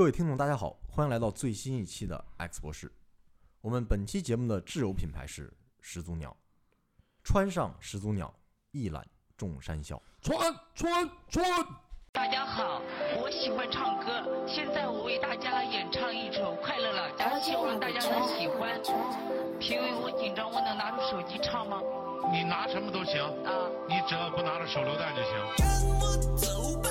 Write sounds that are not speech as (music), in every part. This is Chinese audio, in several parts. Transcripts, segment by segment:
各位听众，大家好，欢迎来到最新一期的 X 博士。我们本期节目的挚友品牌是始祖鸟，穿上始祖鸟，一览众山小。穿穿穿！大家好，我喜欢唱歌，现在我为大家演唱一首《快乐老家》，希望大家能喜欢。评委，我紧张，我能拿出手机唱吗？你拿什么都行，啊，你只要不拿着手榴弹就行。跟我走吧，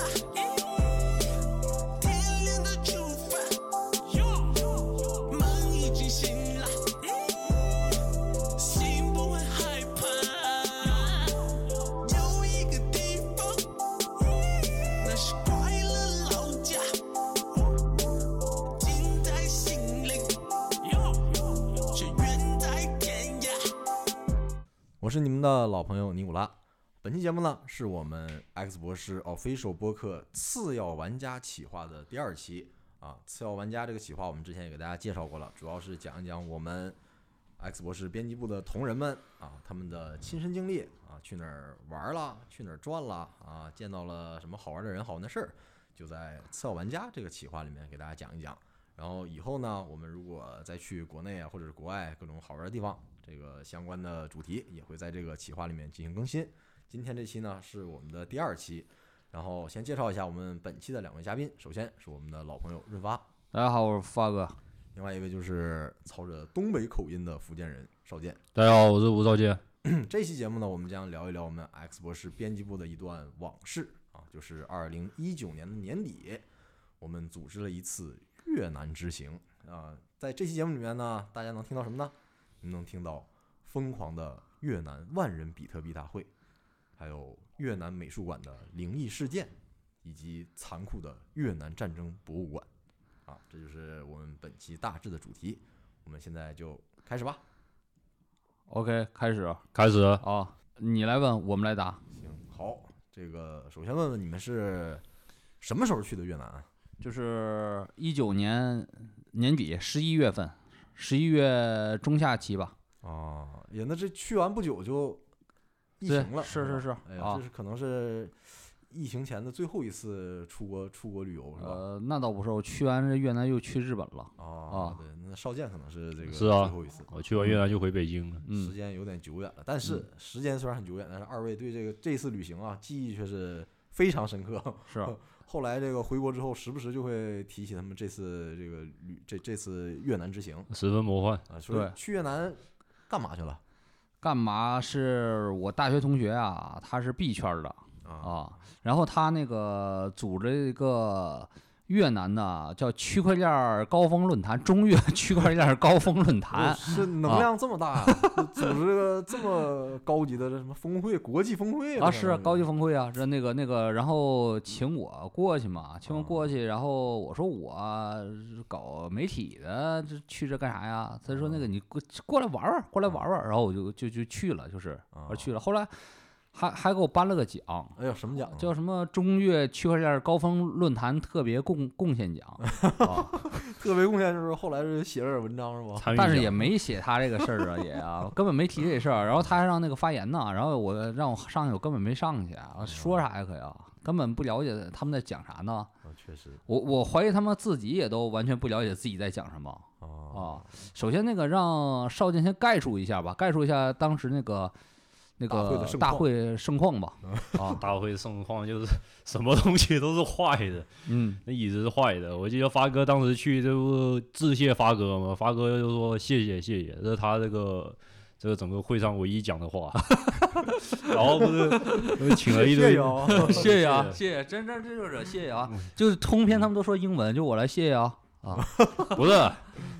我是你们的老朋友尼古拉。本期节目呢，是我们 X 博士 Official 播客次要玩家企划的第二期啊。次要玩家这个企划，我们之前也给大家介绍过了，主要是讲一讲我们 X 博士编辑部的同仁们啊，他们的亲身经历啊，去哪儿玩了，去哪儿转了啊，见到了什么好玩的人、好玩的事儿，就在次要玩家这个企划里面给大家讲一讲。然后以后呢，我们如果再去国内啊，或者是国外各种好玩的地方，这个相关的主题也会在这个企划里面进行更新。今天这期呢是我们的第二期，然后先介绍一下我们本期的两位嘉宾。首先是我们的老朋友润发，大家好，我是发哥。另外一位就是操着东北口音的福建人邵健。大家好，我是吴邵健。(clears throat) 这期节目呢，我们将聊一聊我们 X 博士编辑部的一段往事啊，就是二零一九年的年底，我们组织了一次越南之行啊。在这期节目里面呢，大家能听到什么呢？能听到疯狂的越南万人比特币大会，还有越南美术馆的灵异事件，以及残酷的越南战争博物馆啊。这就是我们本期大致的主题。我们现在就开始吧。OK，开始开始，啊，你来问，我们来答。行，好，这个首先问问你们是什么时候去的越南啊？就是一九年年底十一月份，十一月中下期吧。啊，也那这去完不久就疫情了，是是是哎呀，啊这是可能是疫情前的最后一次出国出国旅游是吧？呃，那倒不是，我去完这越南又去日本了。啊啊对，那邵健可能是这个是啊最后一次，我去完越南就回北京了。时嗯，间有点久远了。但是时间虽然很久远，但是二位对这个这次旅行啊记忆却是非常深刻。是 (laughs) 后来这个回国之后，时不时就会提起他们这次这个旅这这次越南之行十分魔幻，啊，对去越南干嘛去了干嘛？是我大学同学啊，他是 B 圈的啊？啊，然后他那个组织一个越南呢叫区块链儿高峰论坛，中越区块链儿高峰论坛。是能量这么大呀、组织个这么高级的这什么峰会，国际峰会啊，是高级峰会啊，这那个那个，然后请我过去嘛，请我啊过去，然后我说我搞媒体的，这去这干啥呀？他说那个你过过来玩玩，过来玩玩，然后我就就就去了，就是啊我去了，后来还还给我颁了个奖，哎呦，什么奖啊？叫什么中越区块链高峰论坛特别贡贡献奖 (laughs) 啊，特别贡献，就是后来是写了点文章是吧？但是也没写他这个事儿啊，也啊，根本没提这事儿。然后他还让那个发言呢，然后我让我上去，我根本没上去啊，说啥呀可呀，根本不了解他们在讲啥呢。啊，确实我我怀疑他们自己也都完全不了解自己在讲什么啊啊。首先那个让邵健先概述一下吧，概述一下当时那个那个大会盛况吧。啊，大会盛况就是什么东西都是坏的，(laughs) 嗯，那椅子是坏的。我记得发哥当时去这不致谢发哥嘛，发哥就说谢谢谢谢，这是他这个这个整个会上唯一讲的话。(laughs) 然后不是 (laughs) 呃请了一堆谢谢啊，谢谢啊，谢谢，真真这就是谢谢啊，就是通篇他们都说英文，就我来谢谢啊啊，(laughs) 不是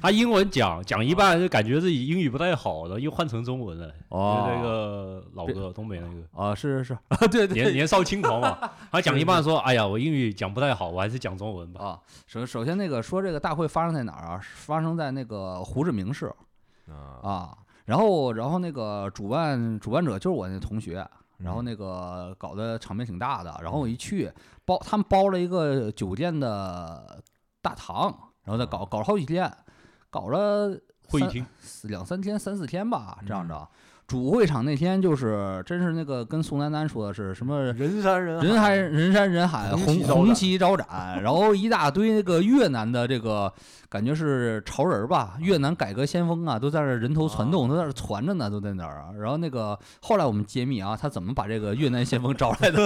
他英文讲讲一半就感觉自己英语不太好了，又换成中文了。就是那个老哥东北那个。啊，是是是，(laughs) 对对年年少轻狂嘛，(laughs) 他讲一半说：“哎呀，我英语讲不太好，我还是讲中文吧。啊，首首先那个说这个大会发生在哪儿啊？发生在那个胡志明市啊啊。然后然后那个主办主办者就是我那同学，然后嗯那个搞得场面挺大的。然后我一去包他们包了一个酒店的大堂，然后再搞搞了好几天，搞了会议厅两三天三四天吧，这样的。主会场那天就是真是那个跟宋丹丹说的是什么人山人人海海人山人海，红红旗招展然后一大堆那个越南的这个感觉是潮人儿吧，越南改革先锋啊，都在那儿人头攒动，都在那儿传着呢，都在那儿啊。然后那个后来我们揭秘啊，他怎么把这个越南先锋 (laughs) 招来的？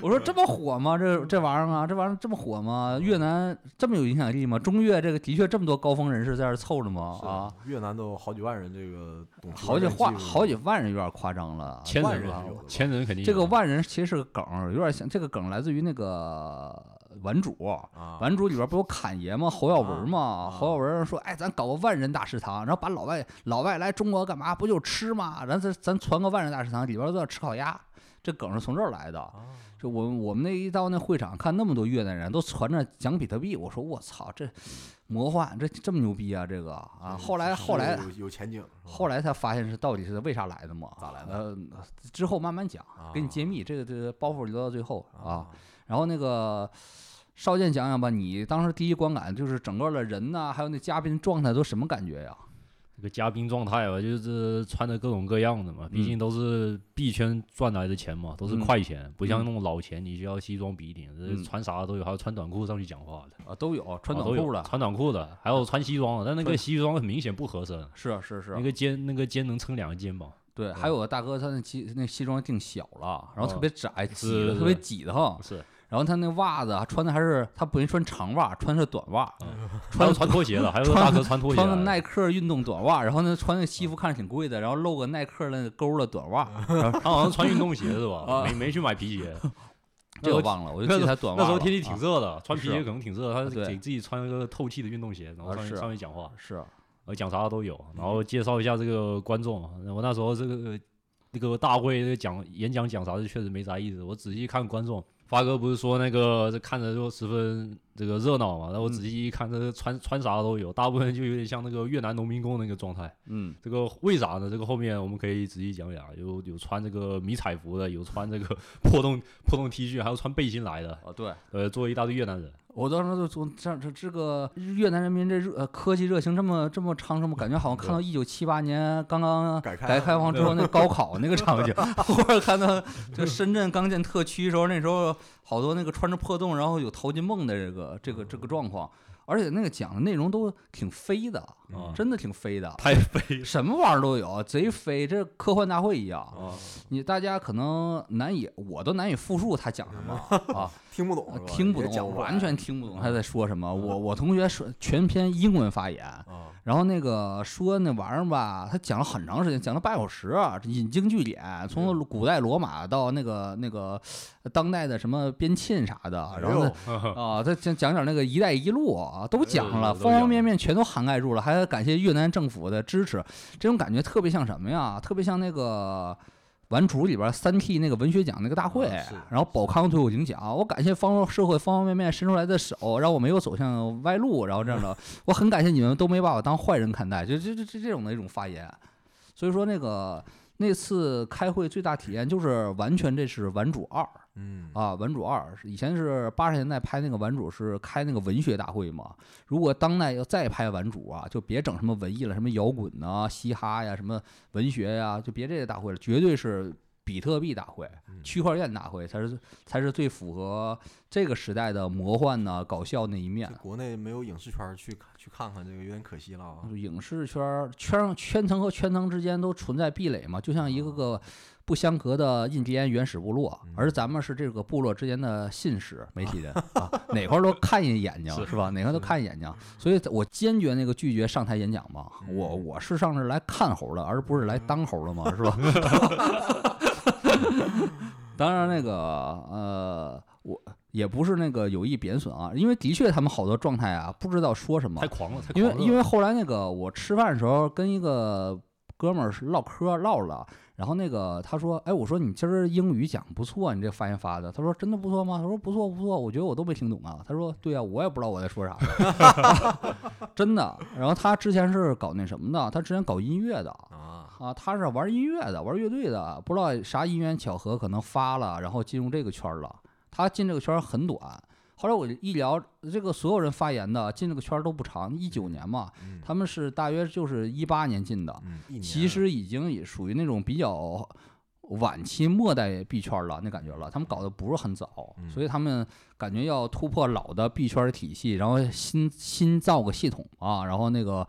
我说这么火吗？这这玩意儿啊，这玩意儿这么火吗？越南这么有影响力吗？中越这个的确这么多高峰人士在这儿凑着吗？啊，，越南都有好几万人，这个好几万好几万人有点夸张了，千万人千人肯定这个万人其实是个梗，有点像这个梗来自于那个顽主，啊，顽主里边不有侃爷吗？侯耀文吗？啊侯耀文说：“哎，咱搞个万人大食堂，然后把老外老外来中国干嘛？不就吃吗？咱咱咱传个万人大食堂，里边都要吃烤鸭。”这梗是从这儿来的。啊就我们我们那一到那会场看那么多越南人都传着讲比特币，我说我操，这魔幻，这这么牛逼啊！这个啊，后来后来有有前景，后来才发现是到底是为啥来的嘛？咋来的呃，之后慢慢讲，给你啊揭秘。这个这个包袱留到最后啊。啊，然后那个少剑讲讲吧，你当时第一观感就是整个的人呐、还有那嘉宾状态都什么感觉呀？这个嘉宾状态吧，就是穿的各种各样的嘛，毕嗯竟都是币圈赚来的钱嘛，都是嗯快钱，不像嗯那种老钱，你需要西装笔挺，穿啥都有，还有穿短裤上去讲话的，啊，都有穿短裤的，穿短裤的，还有穿西装的，但那个西装很明显不合身，是是是那，个肩那个肩能撑两个肩膀，对，还有个大哥他那西那西装定小了，然后特哦别窄，挤的特别挤得慌，是，然后他那袜子啊穿的还是他不愿意穿长袜，穿的是短袜，还有穿拖鞋的，还有个大哥穿拖鞋穿个耐克运动短袜，然后呢穿那西服看着挺贵的，然后露个耐克那个勾的短袜，(laughs) 然后他好像穿运动鞋是吧？(laughs) 啊没没去买皮鞋，(laughs) 这我忘了，我就记得他短袜了那时候天气挺啊热的，穿皮鞋可能挺热，他给自己穿一个透气的运动鞋，然后上去啊是上去讲话。是呃，讲啥都有，然后介绍一下这个观众。我那时候这个那个大会这个讲演讲讲啥，的确实没啥意思。我仔细看观众，发哥不是说那个看着就十分这个热闹嘛，然后我仔细一看，这个穿穿啥都有，大部分就有点像那个越南农民工那个状态。嗯这个为啥呢？这个后面我们可以仔细讲讲，有有穿这个迷彩服的，有穿这个 (laughs) 破洞破洞 T 恤，还有穿背心来的，哦对。呃，作为一大堆越南人。我当时就从这这这个越南人民这热呃科技热情这么这么昌盛，我感觉好像看到一九七八年刚刚改革开放之后那高考那个场景，(laughs) 或者看到就深圳刚建特区的时候，那时候好多那个穿着破洞然后有淘金梦的这个这个这个状况，而且那个讲的内容都挺飞的，啊真的挺飞的，太飞了什么玩意儿都有，贼飞，这科幻大会一样。啊！你大家可能难以，我都难以复述他讲什么 (laughs) 啊。听不懂听不懂，完全听不懂他在说什么。嗯我我同学说全篇英文发言，啊然后那个说那玩意儿吧，他讲了很长时间，讲了半小时啊，引经据典，从古代罗马到那个那个当代的什么边沁啥的，然后 (laughs) 啊，他讲讲点那个“一带一路”啊，都讲了，都方方面面全都涵盖住了，还感谢越南政府的支持，这种感觉特别像什么呀？特别像那个。顽主里边三 T 那个文学奖那个大会，啊然后宝康最后领奖，我感谢方方社会方方面面伸出来的手，让我没有走向歪路，然后这样的，(laughs) 我很感谢你们都没把我当坏人看待，就就就这这种的一种发言。所以说那个那次开会最大体验就是完全这是顽主二，嗯啊，顽主二是以前是八十年代拍那个顽主是开那个文学大会嘛，如果当代要再拍顽主啊，就别整什么文艺了，什么摇滚呐、嘻哈呀、什么文学呀，就别这些大会了，绝对是比特币大会、嗯区块链大会才是才是最符合这个时代的魔幻呐、搞笑那一面。国内没有影视圈去看去看看这个有点可惜了啊。影视圈圈圈层和圈层之间都存在壁垒嘛，就像一个个不相隔的印第安原始部落，而咱们是这个部落之间的信使媒体人 (laughs) 啊，哪块儿都看一眼睛是。吧？哪块儿都看一眼睛，所以我坚决那个拒绝上台演讲嘛，我我是上这儿来看猴的，而不是来当猴的嘛，(laughs) 是吧？(laughs) 当然，那个呃，我也不是那个有意贬损啊，因为的确他们好多状态啊，不知道说什么。太，狂了，太因为因为后来那个我吃饭的时候跟一个哥们儿是唠嗑唠了，然后那个他说，哎，我说你今儿英语讲不错，你这发言发的，他说真的不错吗？他说不错不错，我觉得我都没听懂啊。他说对啊，我也不知道我在说啥，(laughs) (laughs) 真的。然后他之前是搞那什么的，他之前搞音乐的。啊，啊，他是玩音乐的，玩乐队的，不知道啥因缘巧合，可能发了，然后进入这个圈了。他进这个圈很短，后来我一聊，这个所有人发言的进这个圈儿都不长，一九年嘛，嗯他们是大约就是一八年进的，其实已经也属于那种比较晚期末代币圈了，那感觉了。他们搞得不是很早，嗯所以他们感觉要突破老的币圈体系，然后新新造个系统啊，然后那个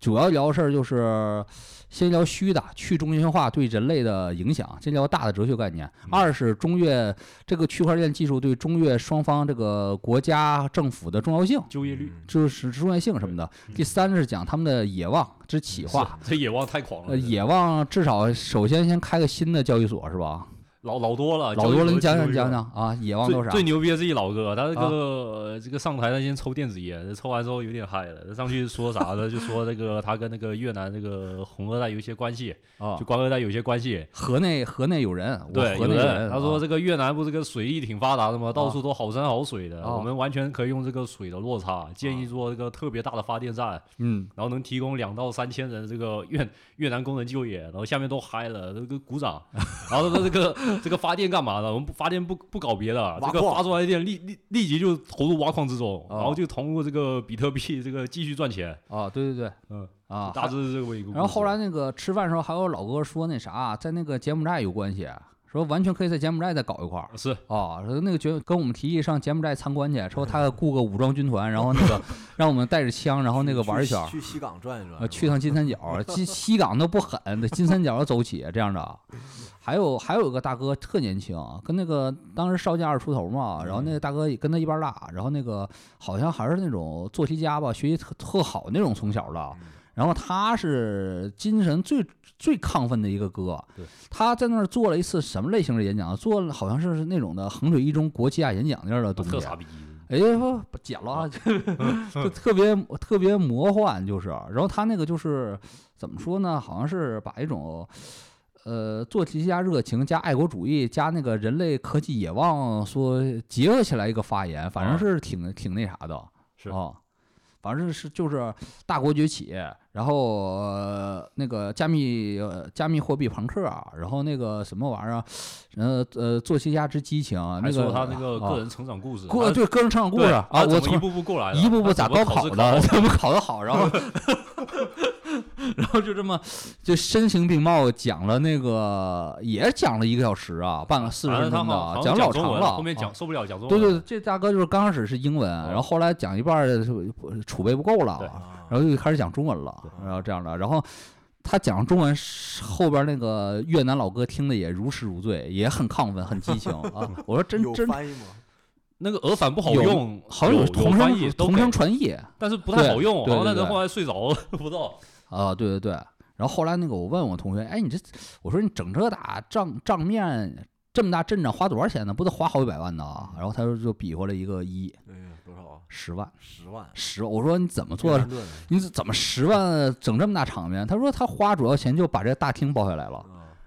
主要聊的事儿就是先聊虚的去中心化对人类的影响，先聊大的哲学概念。嗯二是中越这个区块链技术对中越双方这个国家政府的重要性。就业率，嗯就是重要性什么的。第三是讲他们的野望之企划，(laughs) 这野望太狂了，呃，野望至少首先先开个新的交易所是吧？老老多了，老多了。你讲讲讲讲啊，野望都是啥最最？牛逼的是一老哥，他这个、这个上台他先抽电子烟，抽完之后有点嗨了，他上去说啥呢？就说这个他跟那个越南这个红二代有一些关系，啊就，官二代有一些关系。河内河内有人，我对，有河内有人他说啊这个越南不是这个水利挺发达的吗？到处都好山好水的，啊我们完全可以用这个水的落差，建议做这个特别大的发电站，嗯然后能提供两到三千人这个越越南工人就业，然后下面都嗨了，这个鼓掌，然后他说这个 (laughs) 这个发电干嘛的？我们不发电不不搞别的，这个发出来的电立立立即就投入挖矿之中，啊然后就通过这个比特币这个继续赚钱，啊，对对对，嗯啊，大致是这么一个。然后后来那个吃饭的时候，还有老哥说那啥，在那个柬埔寨有关系，说完全可以在柬埔寨再搞一块儿。是啊，说那个觉跟我们提议上柬埔寨参观去，说他雇个武装军团，然后那个 (laughs) 让我们带着枪，然后那个玩一圈儿，去西港转一转，呃，去趟金三角，西西港都不狠，得金三角走起这样的。还有还有一个大哥特年轻，跟那个当时少将二出头嘛，然后那个大哥也跟他一般大，然后那个好像还是那种做题家吧，学习特特好那种从小的。然后他是精神最最亢奋的一个哥，他在那儿做了一次什么类型的演讲？做了好像是那种的衡水一中国际亚演讲那样的东西。特傻逼，哎呀，不剪了啊，(laughs) 就特别特别魔幻，就是。然后他那个就是怎么说呢？好像是把一种呃做题加热情加爱国主义加那个人类科技野望说结合起来一个发言，反正啊是挺挺那啥的。是啊。反正是就是大国崛起，然后、呃、那个加密呃加密货币朋克啊，然后那个什么玩意儿，呃呃作息家之激情，那个他那个啊个人成长故事，个啊对个人成长故事啊，我一步步过来，一步步咋高考的，怎么考得好，然后 (laughs) 然后就这么就声情并茂讲了那个也讲了一个小时啊，半个四十分钟的，正他好好讲老长了，啊后面讲受不了讲中文，对对，对，这大哥就是刚开始是英文，然后后来讲一半儿就储备不够了，啊，然后就开始讲中文了，然后这样的，然后他讲中文后边那个越南老哥听的也如痴如醉，也很亢奋，很激情啊！(laughs) 我说真真？那个俄反不好用，好像有同声同声，传译。但是不太好用，对对对好像那人后来睡着了，(laughs) 不知道。啊，对对对。然后后来那个我问我同学，哎，你这我说你整这打账账面这么大阵仗花多少钱呢？不得花好几百万呢？然后他就就比划了一个一哎，多少啊？十万十万。十万，我说你怎么做你怎么十万整这么大场面？他说他花主要钱就把这大厅包下来了。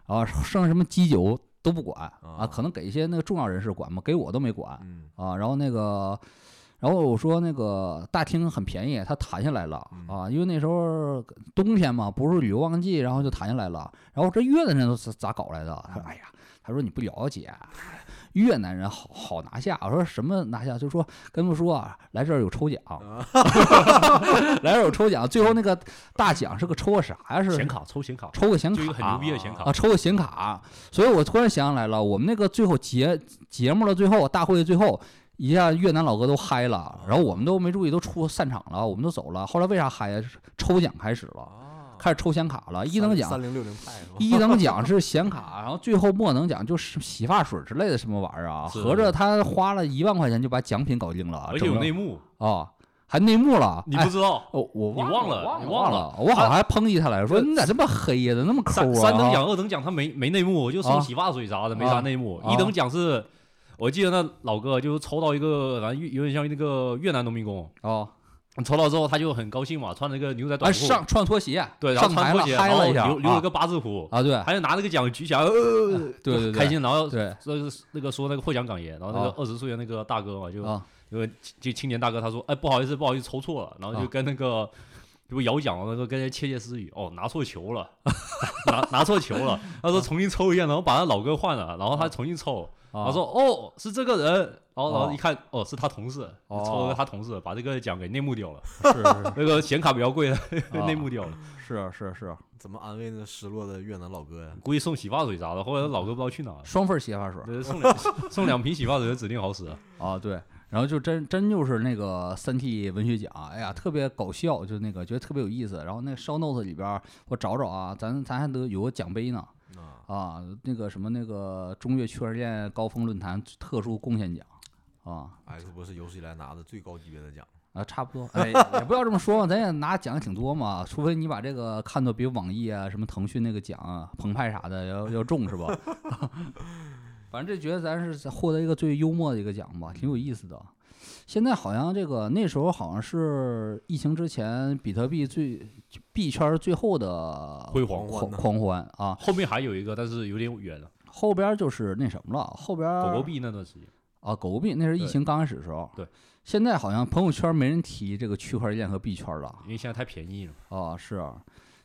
啊，啊，剩下什么基酒都不管啊，啊可能给一些那个重要人士管嘛，给我都没管嗯啊。然后那个，然后我说那个大厅很便宜，他谈下来了嗯啊，因为那时候冬天嘛，不是旅游旺季，然后就谈下来了。然后这越南人都是咋搞来的？他说：“哎呀，他说你不了解。”越南人好好拿下，我说什么拿下？就说跟他们说啊，来这儿有抽奖，(laughs) 来这儿有抽奖，最后那个大奖是个抽个啥呀？是显卡抽显卡，抽个显卡，很牛逼的显卡啊，抽个显卡。所以我突然想起来了，我们那个最后节节目的最后，大会的最后，一下越南老哥都嗨了，然后我们都没注意，都出散场了，我们都走了。后来为啥嗨呀？抽奖开始了，啊，开始抽显卡了，一等奖三零六零派？一等奖是显卡，然后最后末等奖就是洗发水之类的什么玩意儿啊？合着他花了一万块钱就把奖品搞定了，而且有内幕，啊，还内幕了，哎你不知道。哦，我你忘忘了忘你忘了了，我好像还抨击他来说你咋这么黑呀？咋那么抠啊？三三等啊奖、二等奖他没没内幕，就啊送洗发水啥的，没啊啥内幕。啊一等奖是，我记得那老哥就抽到一个，反正有点像那个越南农民工，哦，抽到之后他就很高兴嘛，穿了一个牛仔哎，短裤，上穿拖鞋，对，然后穿拖鞋，然后留留了个八字胡，啊，对。还就拿那个奖举起来，呃，对对对。开心，然后对。这个那个说那个获奖感言，然后那个啊二十岁的那个大哥嘛，就啊因为就青年大哥他说，哎，不好意思，不好意思，抽错了，然后就啊跟那个。就摇奖了，说跟人窃窃私语，哦，拿错球了，(laughs) 拿拿错球了。他说重新抽一下，然后把他老哥换了，然后他重新抽。啊他说哦，是这个人，然后然后哦一看，哦，是他同事，哦抽了他同事，把这个奖给内幕掉了，是是 (laughs) 那个显卡比较贵的 (laughs) 啊内幕掉了，是啊是啊是啊，怎么安慰那失落的越南老哥呀？估计送洗发水啥的，后来老哥不知道去哪了，双份洗发水送两送两瓶洗发水，指定好使啊。啊，对。然后就真真就是那个三 T 文学奖，哎呀，特别搞笑，就那个觉得特别有意思。然后那 show notes 里边儿我找找啊，咱咱还得有个奖杯呢啊，啊，那个什么那个中越区块链高峰论坛特殊贡献奖啊 X 博士有史以来拿的最高级别的奖。啊，差不多，(laughs) 哎，也不要这么说嘛，咱也拿奖挺多嘛，除非你把这个看作比网易啊、什么腾讯那个奖啊、澎湃啥的要要重是吧？(laughs) 反正这觉得咱是获得一个最幽默的一个奖吧，挺有意思的。现在好像这个那时候好像是疫情之前，比特币最币圈最后的辉煌狂狂欢啊，后面还有一个，但是有点远了，后边就是那什么了，后边狗狗币那段时间，啊，狗狗币那是疫情刚开始的时候，对，现在好像朋友圈没人提这个区块链和币圈了。因为现在太便宜了。啊，是啊，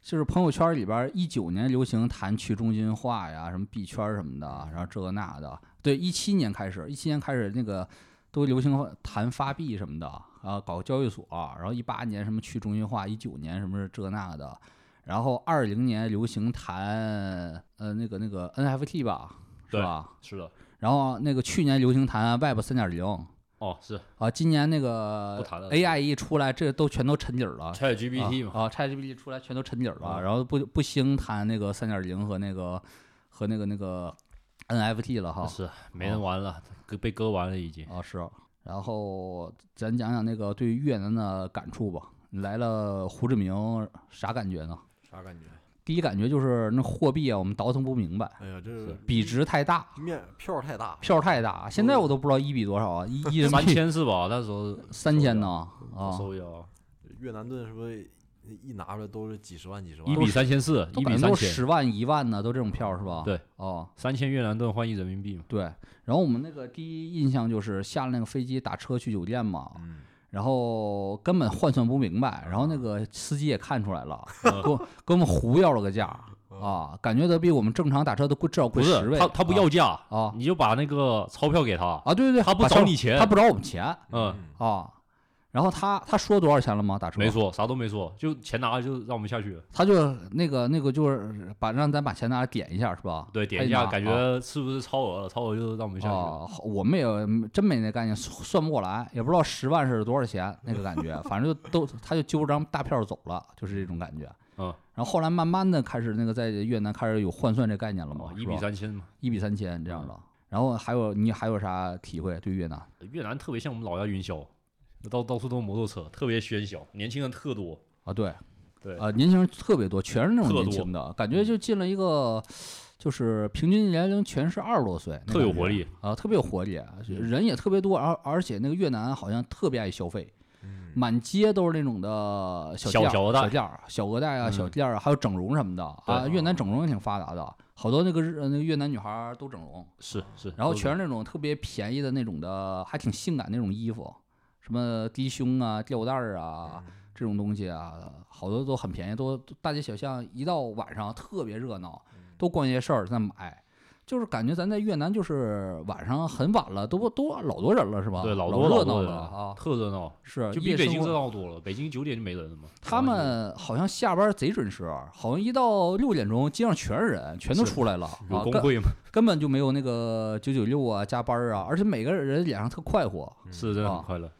就是朋友圈里边一九年流行谈去中心化呀，什么币圈什么的，然后这个那的。对，一七年开始，一七年开始那个都流行谈发币什么的啊，搞交易所。然后一八年什么去中心化，一九年什么这那的，然后二零年流行谈呃那个那个 NFT 吧，是对吧？是的，然后那个去年流行谈 Web 三点零。哦，是啊，今年那个不谈了 AI 一出来，这都全都沉底儿了。ChatGPT 嘛，啊啊，ChatGPT 出来全都沉底儿了，啊然后不不兴谈那个三点零和那个和那个那个 NFT 了哈。是没人玩了，割被割完了已经。啊是，然后咱讲讲那个对于越南的感触吧。你来了胡志明，啥感觉呢？啥感觉？第一感觉就是那货币啊，我们倒腾不明白，哎呀，这比值太大，面票太大，票太大，现在我都不知道一比多少啊，一一人民三币千是吧？那时候 (laughs) 三千呢啊，我搜一越南盾是不是一拿出来都是几十万几十万？一比三千四，一比三千，十万一万呢，都这种票是吧？对，哦。三千越南盾换一人民币嘛。对，然后我们那个第一印象就是下了那个飞机打车去酒店嘛，嗯，然后根本换算不明白，然后那个司机也看出来了，(laughs) 嗯给我给我们胡要了个价啊，感觉得比我们正常打车都贵至少贵十倍。他他不要价啊你就把那个钞票给他，啊，对对对，他不找你钱他不找我们钱嗯，啊。然后他他说多少钱了吗？打车没，说啥都没说，就钱拿了就让我们下去了。他就那个那个就是把让咱把钱拿来点一下是吧？对，点一下感啊觉是不是超额了？超额就让我们下去我们也真没那概念，算算不过来，也不知道十万是多少钱那个感觉，(laughs) 反正就都他就揪着张大票走了，就是这种感觉。嗯，然后后来慢慢的开始那个在越南开始有换算这概念了嘛哦，，一比三千嘛。一比三千这样的。然后还有你还有啥体会对越南？越南特别像我们老家云霄，到到处都是摩托车，特别喧嚣，年轻人特多。啊，对，对，啊，年轻人特别多，全是那种年轻的，感觉就进了一个，就是平均年龄全是二十多岁，特有活力啊，特别有活力，人也特别多，而而且那个越南好像特别爱消费，嗯满街都是那种的小小店儿、小额贷啊、小嗯店儿啊，还有整容什么的啊。越南整容也挺发达的，好多那个日那个越南女孩儿都整容，是是，然后全是那种特别便宜的那种的，还挺性感那种衣服，什么低胸啊、吊带儿啊这种东西啊，好多都很便宜，都都大街小巷一到晚上特别热闹，都逛夜市儿在买。就是感觉咱在越南，就是晚上很晚了，都都老多人了，是吧？对老老热闹多老多人了啊！特热闹，是就比北京热闹多了。北京九点就没人了嘛。他们好像下班贼准时，好像一到六点钟，街上全是人，全都出来了有工会嘛？根本就没有那个九九六啊、加班啊，而且每个人脸上特快活。是真的啊很快乐。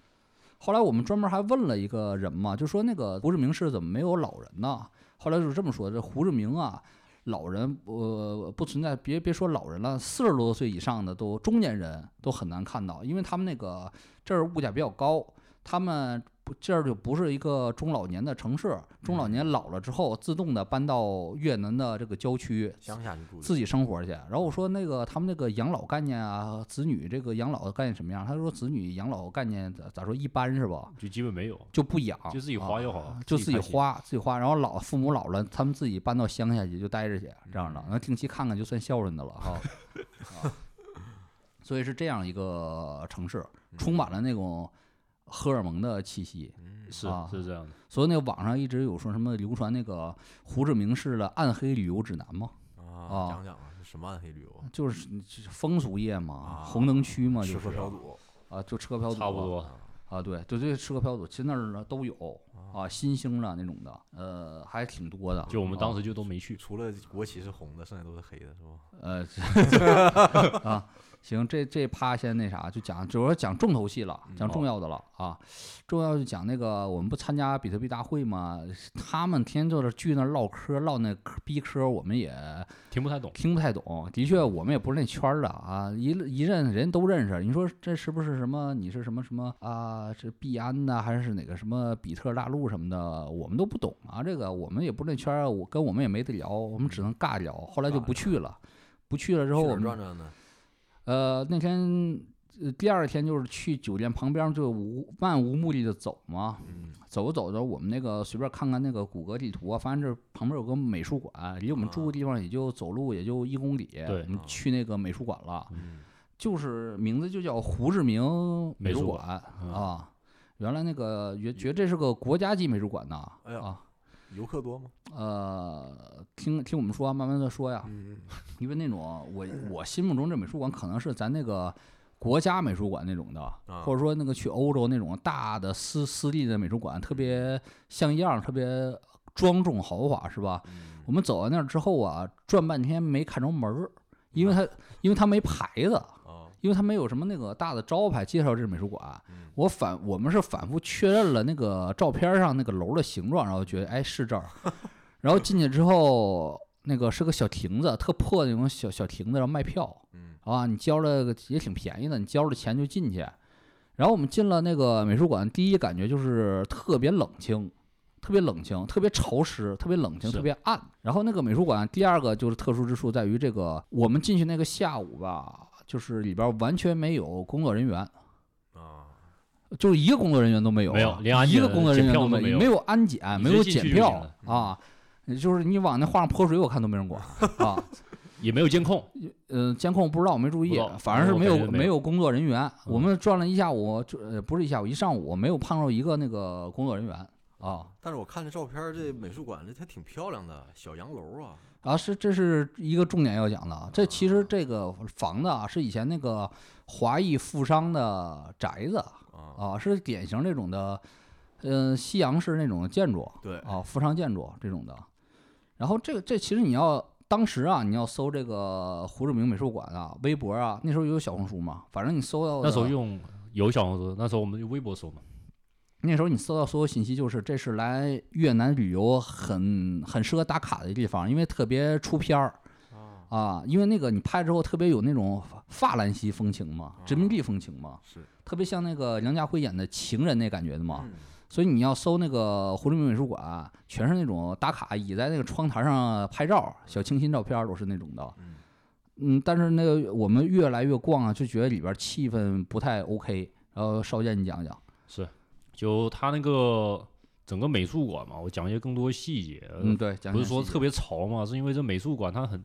后来我们专门还问了一个人嘛，就说那个胡志明市怎么没有老人呢？后来就是这么说，这胡志明啊，老人呃不存在，别别说老人了，四十多岁以上的都中年人都很难看到，因为他们那个这儿物价比较高，他们不这儿就不是一个中老年的城市，中老年老了之后自动的搬到越南的这个郊区，乡下去住，自己生活去。然后我说那个他们那个养老概念啊，子女这个养老的概念什么样？他说子女养老概念咋咋说一般是吧？就基本没有，就不养，就自己花就好就自己花自己花。然后老父母老了，他们自己搬到乡下去就待着去，这样的，嗯那定期看看就算孝顺的了哈。(laughs) 啊所以是这样一个城市，充满了那种荷尔蒙的气息。是啊是这样的。所以那个网上一直有说什么流传那个胡志明市的暗黑旅游指南嘛，啊，啊讲讲啊，是什么暗黑旅游？就是风俗业嘛，啊红灯区嘛，就是吃喝嫖赌，啊，就吃喝嫖赌差不多。啊，对，就这吃喝嫖赌，其实那儿呢都有啊，新兴的那种的，呃，还挺多的。啊就我们当时就都没去。除了国旗是红的，剩下都是黑的，是吧？呃，(laughs) (laughs) (laughs) 啊，行，这这趴先那啥，就讲，主要讲重头戏了，讲重要的了啊。重要就讲那个，我们不参加比特币大会吗？他们天天坐这聚那唠嗑，唠那嗑逼嗑，我们也听不太懂，听不太懂。的确，我们也不是那圈儿的啊，一一认人都认识。你说这是不是什么？你是什么什么啊？是币安呐，还是哪个什么比特大陆什么的？我们都不懂啊。这个我们也不是那圈儿，我跟我们也没得聊，我们只能尬聊。后来就不去了，不去了之后，我们儿转转呢？呃，那天呃第二天就是去酒店旁边儿就无漫无目的的走嘛，嗯，走着走着，我们那个随便看看那个谷歌地图啊，发现这旁边有个美术馆，离我们住的地方也就走路也就一公里，对我们啊去那个美术馆了，嗯就是名字就叫胡志明美美术术馆嗯啊。原来那个觉觉得这是个国家级美术馆呢，哎呀啊，游客多吗？呃，听听我们说啊，慢慢的说呀，嗯，因为那种我 (laughs) 我心目中这美术馆可能是咱那个国家美术馆那种的，啊。或者说那个去欧洲那种大的私私立的美术馆，特别像样，特别庄重豪华，是吧？嗯。我们走到那儿之后啊，转半天没看着门儿，因为它因为它没牌子，啊，因为他没有什么那个大的招牌介绍这美术馆。嗯我反我们是反复确认了那个照片上那个楼的形状，然后觉得哎是这儿，(laughs) 然后进去之后，那个是个小亭子，特破的那种小小亭子，然后卖票嗯啊，你交了个也挺便宜的，你交了钱就进去。然后我们进了那个美术馆，第一感觉就是特别冷清，特别冷清，特别潮湿，特别冷清，特别暗。然后那个美术馆第二个就是特殊之处在于这个，我们进去那个下午吧，就是里边完全没有工作人员。啊，就是一个工作人员都没有啊，没有连安一个工作人员都没有没有安检，没有检票啊，就是你往那画上泼水，我看都没人管 (laughs) 啊。也没有监控，呃，监控不知道，我没注意反正是没有没有工作人员。我嗯们转了一下午，就呃不是一下午，一上午没有碰到一个那个工作人员啊但是我看这照片儿，这美术馆这还挺漂亮的，小洋楼啊，啊，是这是一个重点要讲的啊。这其实这个房子啊，是以前那个华裔富商的宅子啊，啊，是典型那种的，嗯、西洋式那种建筑。对，啊，富商建筑这种的。然后这个这其实你要当时啊，你要搜这个胡志明美术馆啊，微博啊，那时候有小红书嘛，反正你搜到那时候的用有小红书，那时候我们用微博搜嘛。那时候你搜到所有信息，就是这是来越南旅游很很适合打卡的地方，因为特别出片儿啊，啊，因为那个你拍之后特别有那种法法兰西风情嘛，殖民地风情嘛，是特别像那个梁家辉演的情人那感觉的嘛。嗯所以你要搜那个胡志明美术馆，全是那种打卡，倚在那个窗台上拍照，小清新照片都是那种的。嗯嗯，但是那个我们越来越逛啊，就觉得里边气氛不太 OK。然后少剑你讲讲，就他那个整个美术馆嘛，我讲一些更多细节。呃嗯，对，不是说特别潮嘛，是因为这美术馆它很，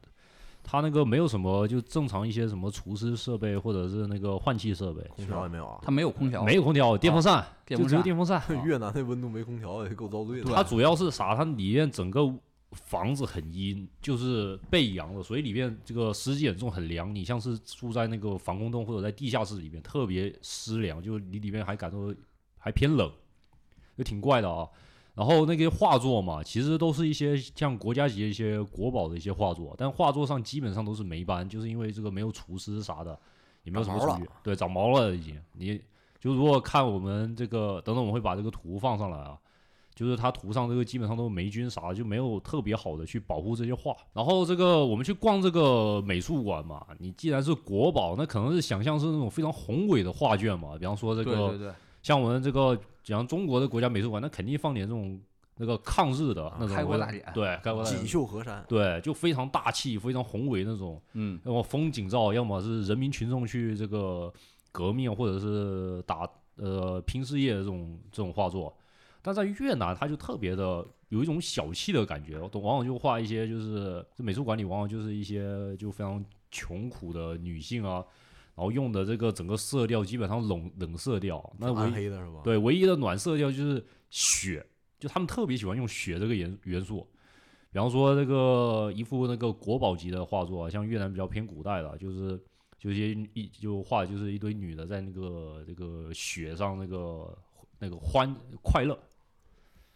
它那个没有什么就正常一些什么除湿设备或者是那个换气设备，空调也没有啊，它没有空调，没有空调，电风扇，就只有电风扇电风扇。(laughs) 越南那温度没空调也够遭罪的。它主要是啥？它里面整个房子很阴，就是背阳的，所以里面这个湿气很重，很凉。你像是住在那个防空洞或者在地下室里面，特别湿凉，就你里面还感受还偏冷，就挺怪的啊。然后那些画作嘛，其实都是一些像国家级的一些国宝的一些画作，但画作上基本上都是霉斑，就是因为这个没有除湿啥的，也没有什么处理，对，长毛了已经。你就如果看我们这个，等等我们会把这个图放上来啊，就是它图上这个基本上都是霉菌啥的，就没有特别好的去保护这些画。然后这个我们去逛这个美术馆嘛，你既然是国宝，那可能是想象是那种非常宏伟的画卷嘛，比方说这个对对对，像我们这个讲中国的国家美术馆，那肯定放点这种那个抗日的那种开国大典对，开国大锦，绣河山，对，就非常大气、非常宏伟那种。嗯，要么风景照，要么是人民群众去这个革命或者是打呃拼事业的这种这种画作。但在越南，它就特别的有一种小气的感觉，都往往就画一些就是这美术馆里往往就是一些就非常穷苦的女性啊，然后用的这个整个色调基本上冷冷色调，那唯黑的是吧？，对，唯一的暖色调就是雪，就他们特别喜欢用雪这个元元素。比方说这个一幅那个国宝级的画作啊，像越南比较偏古代的，就是就一些一就画就是一堆女的在那个这个雪上那个那个欢快乐，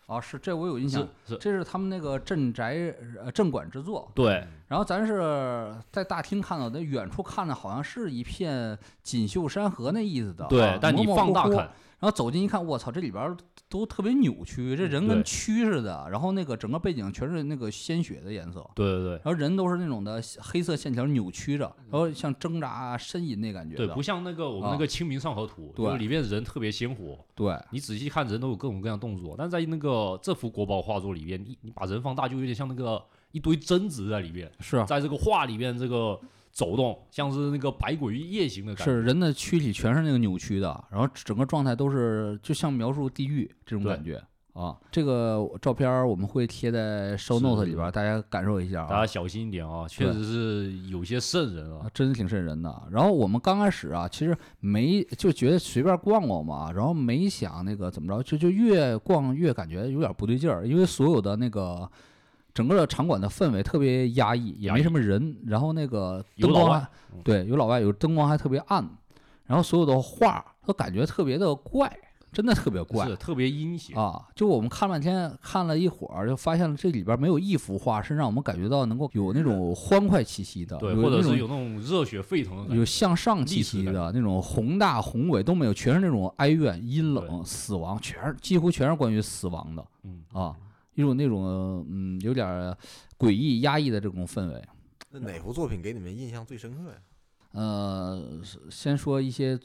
啊，是这我有印象是，是，这是他们那个镇宅呃镇馆之作。对。然后咱是在大厅看到的，远处看的好像是一片锦绣山河那意思的啊，对，但你放大看，然后走近一看，我操，这里边儿都特别扭曲，这人跟蛆似的。然后那个整个背景全是那个鲜血的颜色，对对对。然后人都是那种的黑色线条扭曲着，然后像挣扎啊、呻吟那感觉对，的不像那个我们啊那个《清明上河图》，对就是里面人特别鲜活，对你仔细看人都有各种各样动作，但在那个这幅国宝画作里边，你你把人放大，就有点像那个一堆贞子在里面，是啊在这个画里面这个走动，像是那个百鬼夜行的感觉。是人的躯体全是那个扭曲的，然后整个状态都是就像描述地狱这种感觉啊。这个照片我们会贴在 show note 是里边，大家感受一下啊。大家小心一点啊，确实是有些瘆人啊啊，。真的挺瘆人的。然后我们刚开始啊，其实没就觉得随便逛逛嘛，然后没想那个怎么着，就就越逛越感觉有点不对劲儿，因为所有的那个整个的场馆的氛围特别压抑，也没什么人，然后那个灯光对有老外，有灯光还特别暗，然后所有的画都感觉特别的怪，真的特别怪是。特别阴险，啊，就我们看半天，看了一会儿，就发现了这里边没有一幅画是让我们感觉到能够有那种欢快气息的，对，或者是有那种热血沸腾的有。向上气息的那种宏大宏伟都没有，全是那种哀怨、阴冷、死亡，全是几乎全是关于死亡的嗯，啊，一种那种嗯有点诡异、压抑的这种氛围。那哪幅作品给你们印象最深刻呀？呃，先说一些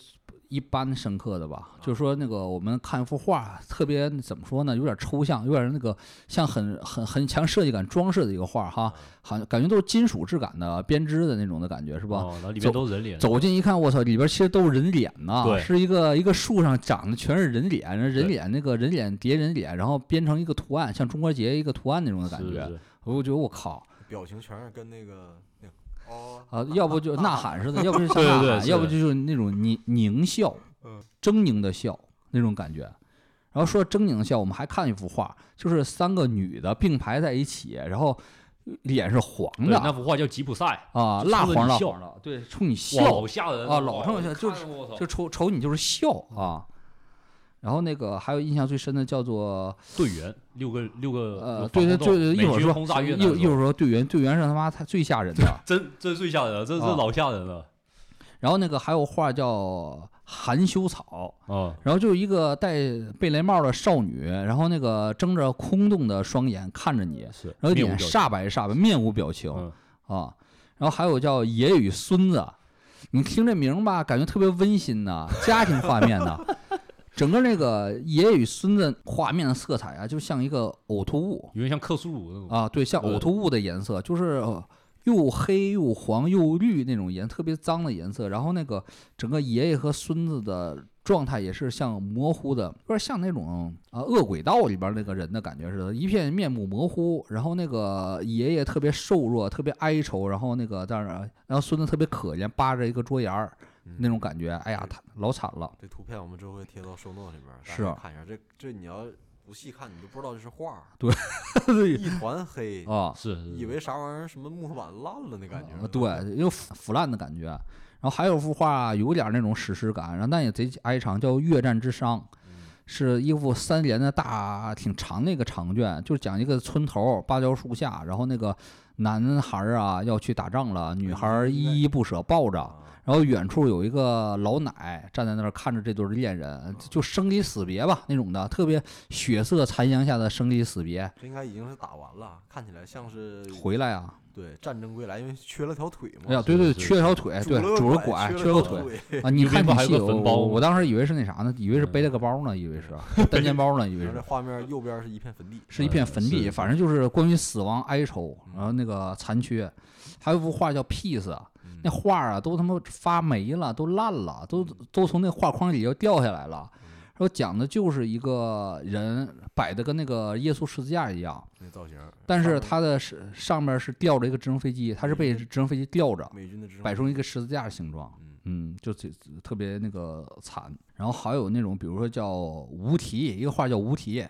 一般深刻的吧，就是说那个我们看一幅画，特别怎么说呢，有点抽象，有点那个像很很很强设计感、装饰的一个画哈，好像感觉都是金属质感的编织的那种的感觉，是吧？哦，那里走面都人脸，走进一看，我操，里边其实都是人脸呐，对是一个一个树上长的全是人脸，人脸那个人脸叠人脸，然后编成一个图案，像中国结一个图案那种的感觉。是是我觉得我靠表情全是跟那个那个哦啊，要不就呐喊似的，要不就像呐喊，要不就是那种狞狞笑，嗯狰狞的笑那种感觉。然后说狰狞的笑，我们还看一幅画，就是三个女的并排在一起，然后脸是黄的，那的幅画叫吉普赛，啊，蜡黄的，对，冲你，笑好吓人啊老冲你笑就看着我操就瞅瞅你就是笑啊。然后那个还有印象最深的叫做队员六个六个呃，对对对，一会儿说一一会儿说队员，队员是他妈他最吓人的。真真最吓人了，这这啊老吓人了然后那个还有画叫含羞草，啊！然后就一个戴贝雷帽的少女，然后那个睁着空洞的双眼看着你，是，然后脸煞白煞白，面无表情嗯，啊。然后还有叫爷与孙子，你听这名儿吧，感觉特别温馨呐，家庭画面呐。整个那个爷爷与孙子画面的色彩啊，就像一个呕吐物有点像克苏鲁那种啊，对，像呕吐物的颜色，就是呃又黑又黄又绿那种颜，特别脏的颜色。然后那个整个爷爷和孙子的状态也是像模糊的，有点像那种啊恶鬼道里边那个人的感觉似的，一片面目模糊。然后那个爷爷特别瘦弱，特别哀愁，然后那个当然，然后孙子特别可怜，扒着一个桌沿儿那种感觉，哎呀，他老惨了。这图片我们之后会贴到收 note 里边是啊看一下。这这你要不细看，你都不知道这是画儿，(laughs) 对一团黑，啊，是是以为啥玩意儿什么木头板烂了那感觉呃。对，有腐腐烂的感觉。然后还有幅画有点那种史诗感，然后但也贼哀长，叫《越战之殇》，是一幅三联的大挺长的一个长卷，就是讲一个村头芭蕉树下，然后那个男孩儿啊要去打仗了，女孩儿依依不舍抱着，啊，然后远处有一个老奶站在那儿看着这对恋人，就生离死别吧那种的，特别血色残阳下的生离死别。这应该已经是打完了，看起来像是回来啊！对战争归来，因为缺了条腿嘛。哎呀，对对，是缺条腿，对，拄拄着拐，缺了个腿。啊，你看挺细，我个坟包我我当时以为是那啥呢，以为是背了个包呢，以为是 (laughs) 单肩包呢，以为是这画面右边是一片坟地，是一片嗯坟地，反正就是关于死亡哀愁，然后那个残缺，还有一幅画叫 Peace，嗯那画啊都他妈发霉了，都烂了，都都从那画框里要掉下来了。说讲的就是一个人摆的跟那个耶稣十字架一样，那造型。但是他的是上面是吊着一个直升飞机，他是被直升飞机吊着，美军的直升摆成一个十字架的形状。嗯嗯，就这特别那个惨。然后还有那种，比如说叫无题，一个画叫无题，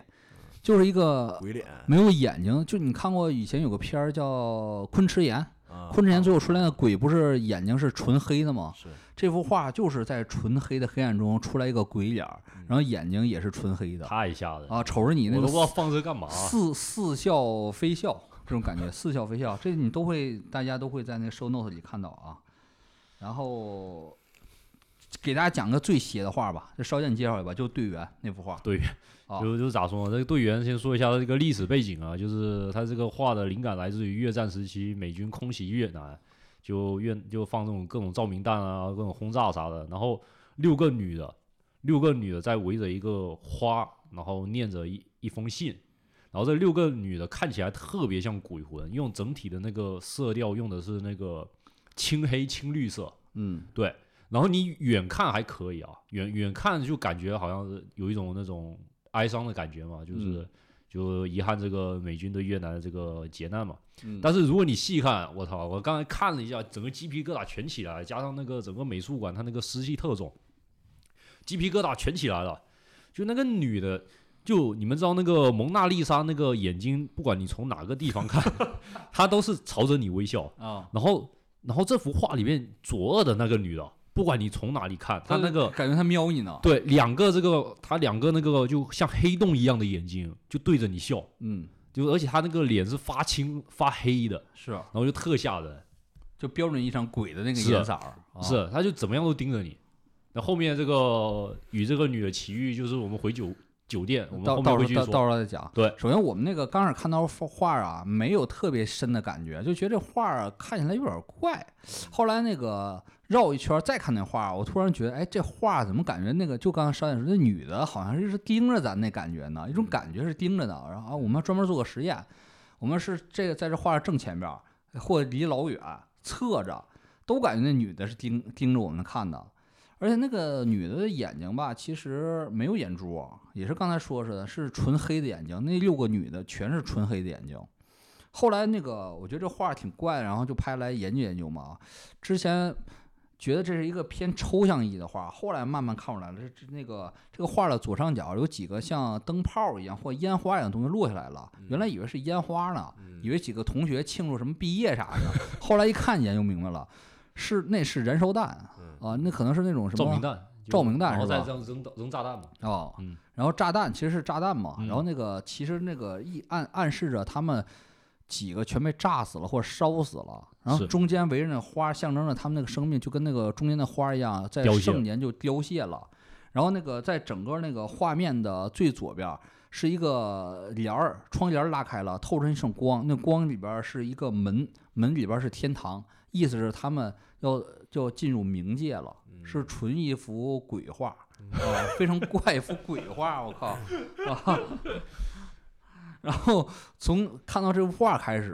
就是一个鬼脸，没有眼睛。就你看过以前有个片儿叫《昆池岩》，啊昆池岩最后出来的鬼不是眼睛是纯黑的吗？是这幅画就是在纯黑的黑暗中出来一个鬼脸儿，然后眼睛也是纯黑的他一下子，啊，瞅着你那个我都不知道放这干嘛。似似笑非笑这种感觉，似笑非笑，这你都会，大家都会在那个 show note 里看到啊。然后给大家讲个最邪的画吧，这稍简介绍一下吧，就队员那幅画队员啊，就就是咋说呢？这个队员先说一下他这个历史背景啊，就是他这个画的灵感来自于越战时期美军空袭越南，就越就放这种各种照明弹啊、各种轰炸啥的，然后六个女的，六个女的在围着一个花，然后念着一一封信，然后这六个女的看起来特别像鬼魂，用整体的那个色调用的是那个青黑青绿色，嗯。对，然后你远看还可以啊，远远看就感觉好像是有一种那种哀伤的感觉嘛，就是、嗯。就遗憾这个美军对越南的这个劫难嘛。嗯但是如果你细看，我操，我刚才看了一下，整个鸡皮疙瘩全起来，加上那个整个美术馆它那个湿气特重，鸡皮疙瘩全起来了。就那个女的，就你们知道那个蒙娜丽莎那个眼睛，不管你从哪个地方看，(laughs) 她都是朝着你微笑。啊，然后，然后这幅画里面左二的那个女的，不管你从哪里看，她那个感觉他瞄你呢，对两个这个，她两个那个就像黑洞一样的眼睛，就对着你笑，嗯，就而且他那个脸是发青发黑的，是，然后就特吓人，就标准意义上鬼的那个是。颜色儿，啊。是，他就怎么样都盯着你。那后面这个与这个女的奇遇，就是我们回酒酒店，我们到后面到时候到到。时候再讲。对首先我们那个刚开始看到画画啊，没有特别深的感觉，就觉得这画儿啊看起来有点怪。后来那个绕一圈儿再看那画儿，我突然觉得，哎，这画儿怎么感觉那个就刚才商演说，那女的好像是盯着咱那感觉呢，一种感觉是盯着的。然后啊，我们专门做个实验，我们是这个在这画儿正前边儿，或者离老远侧着，都感觉那女的是盯盯着我们看的。而且那个女的的眼睛吧，其实没有眼珠，也是刚才说似的，是纯黑的眼睛。那六个女的全是纯黑的眼睛。后来那个我觉得这画挺怪，然后就拍来研究研究嘛。之前觉得这是一个偏抽象意义的画，后来慢慢看出来了，这这那个这个画的左上角有几个像灯泡一样或烟花一样的东西落下来了，原来以为是烟花呢，以为几个同学庆祝什么毕业啥的，后来一看研究明白了，是那是燃烧弹啊，那可能是那种什么照明弹，照明弹然后再是吧这样扔扔炸弹嘛。哦，嗯然后炸弹其实是炸弹嘛，嗯然后那个其实那个一暗暗示着他们几个全被炸死了或者烧死了，然后中间围着那花，象征着他们那个生命就跟那个中间的花一样，在盛年就凋谢了。然后那个在整个那个画面的最左边是一个帘儿，窗帘拉开了，透出一束光，那光里边是一个门，门里边是天堂，意思是他们要就进入冥界了，是纯一幅鬼画，啊，非常怪一幅鬼画，我靠 (laughs) 啊！然后从看到这幅画开始，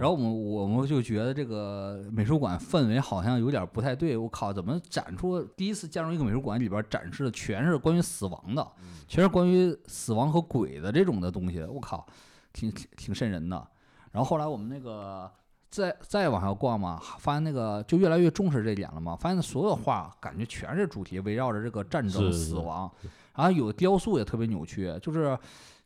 然后我们我们就觉得这个美术馆氛围好像有点不太对。我靠，怎么展出第一次进入一个美术馆里边展示的全是关于死亡的，全是关于死亡和鬼的这种的东西？我靠，挺挺挺瘆人的。然后后来我们那个再再往下逛嘛，发现那个就越来越重视这一点了嘛，发现所有画感觉全是主题围绕着这个战争、死亡，然后有雕塑也特别扭曲，就是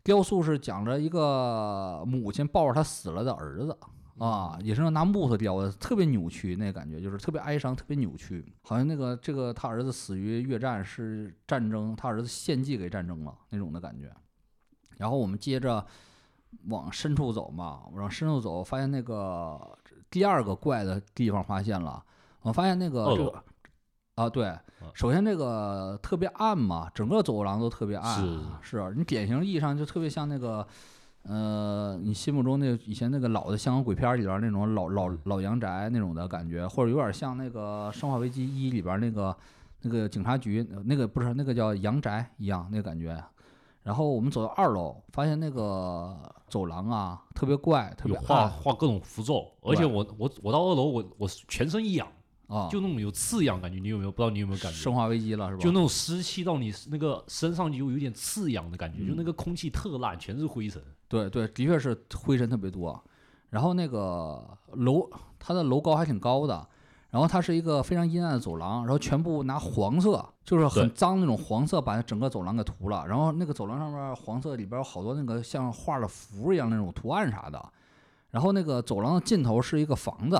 雕塑是讲着一个母亲抱着他死了的儿子。啊，也是拿木头雕的，特别扭曲，那感觉就是特别哀伤，特别扭曲，好像那个这个他儿子死于越战是战争，他儿子献祭给战争了那种的感觉。然后我们接着往深处走嘛，往深处走，发现那个第二个怪的地方发现了，我发现那个这个啊，对，首先这个特别暗嘛，整个走廊都特别暗，是是你典型意义上就特别像那个。呃，你心目中那以前那个老的香港鬼片里边那种老老老洋宅那种的感觉，或者有点像那个《生化危机一》里边那个那个警察局那个不是那个叫洋宅一样那个感觉。然后我们走到二楼，发现那个走廊啊特别怪，特有别暗画画各种符咒，而且我我我到二楼，我我全身一痒，啊，就那种有刺痒感觉，你有没有？不知道你有没有感觉？生化危机了是吧？就那种湿气到你那个身上就有点刺痒的感觉，就嗯那个空气特烂，全是灰尘。对对，的确是灰尘特别多。然后那个楼，它的楼高还挺高的，然后它是一个非常阴暗的走廊，然后全部拿黄色，就是很脏那种黄色，把整个走廊给涂了。然后那个走廊上面黄色里边有好多那个像画的符一样那种图案啥的。然后那个走廊的尽头是一个房子，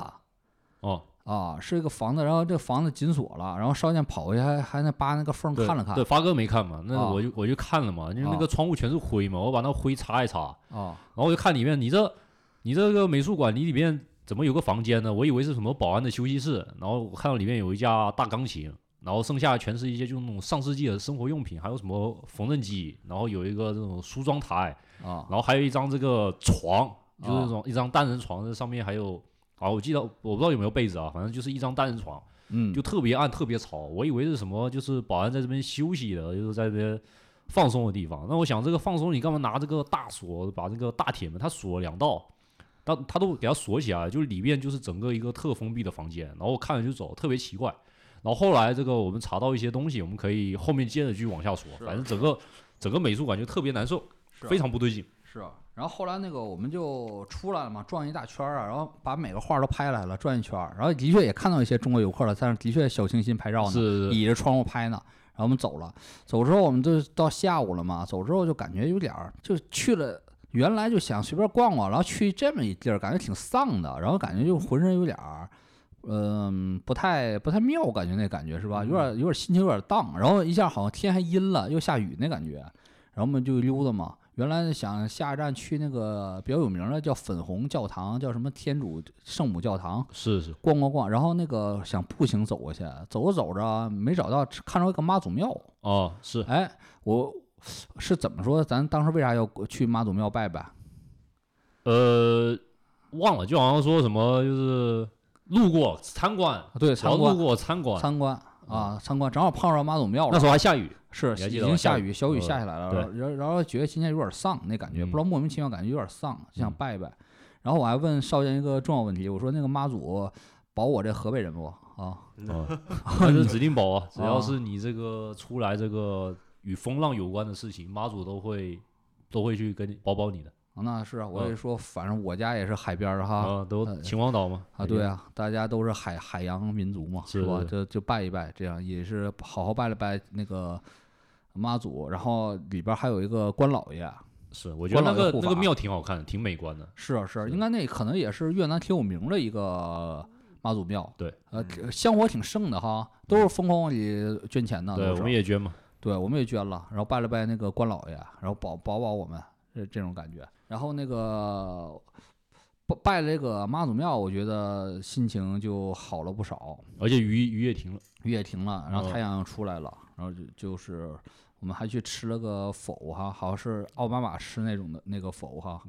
哦，啊，是一个房子，然后这个房子紧锁了，然后少剑跑过去还还那扒那个缝看了看对，发哥没看嘛，那啊我就我就看了嘛，因为那啊个窗户全是灰嘛，我把那灰擦一擦，啊然后我就看里面，你这你这个美术馆，你里面怎么有个房间呢？我以为是什么保安的休息室，然后我看到里面有一架大钢琴，然后剩下全是一些就是那种上世纪的生活用品，还有什么缝纫机，然后有一个这种梳妆台，啊然后还有一张这个床，就是啊那种一张单人床，这上面还有啊，我记得我不知道有没有被子啊，反正就是一张单人床，嗯，就特别暗，特别吵。我以为是什么，就是保安在这边休息的，就是在这边放松的地方。那我想，这个放松，你干嘛拿这个大锁把这个大铁门，它锁了两道，它它都给它锁起来，就是里面就是整个一个特封闭的房间。然后我看了就走，特别奇怪。然后后来这个我们查到一些东西，我们可以后面接着继续往下说。反正整个整个美术馆就特别难受，非常不对劲。是啊，然后后来那个我们就出来了嘛，转一大圈儿啊，然后把每个画都拍来了，转一圈儿，然后的确也看到一些中国游客了，但是的确小清新拍照呢，是是倚着窗户拍呢。然后我们走了，走之后我们就到下午了嘛，走之后就感觉有点儿，就去了。原来就想随便逛逛，然后去这么一地儿，感觉挺丧的，然后感觉就浑身有点儿，嗯、不太不太妙，感觉那感觉是吧？有点有点心情有点荡，然后一下好像天还阴了，又下雨那感觉，然后我们就溜达嘛。原来想下一站去那个比较有名的叫粉红教堂，叫什么天主圣母教堂，是是，逛逛逛，然后那个想步行走过去，走着走着没找到，看着一个妈祖庙，哦是，哎，我是怎么说？咱当时为啥要去妈祖庙拜拜？呃，忘了，就好像说什么就是路过参观，对，只要路过参观，参观啊，参观，正好碰上妈祖庙了。那时候还下雨，是已经下雨，小雨呃下下来了，然后然后觉得今天有点丧那感觉，不知道嗯莫名其妙感觉有点丧，就想嗯拜一拜。然后我还问少剑一个重要问题，我说那个妈祖保我这河北人不啊？啊，(laughs) 那是指定保啊，(laughs) 只要啊是你这个出来这个与风浪有关的事情，妈祖都会都会去跟你保保你的那是啊，我嗯也说，反正我家也是海边儿哈。啊，都呃秦皇岛嘛啊，对，啊，大家都是海海洋民族嘛，吧？是吧就就拜一拜，这样也是好好拜了拜那个妈祖，然后里边还有一个关老爷，是我觉得那个那个庙挺好看的，挺美观的，是啊是啊，应该那可能也是越南挺有名的一个妈祖庙，对，呃，香火挺盛的哈，都是疯狂往里捐钱的，对，我们也捐嘛，对，我们也捐了，然后拜了拜那个关老爷，然后保保保我们，这这种感觉。然后那个拜拜了这个妈祖庙，我觉得心情就好了不少，而且雨雨也停了，雨也停了，然后嗯太阳又出来了，然后就就是我们还去吃了个否哈，好像是奥巴马吃那种的那个否哈，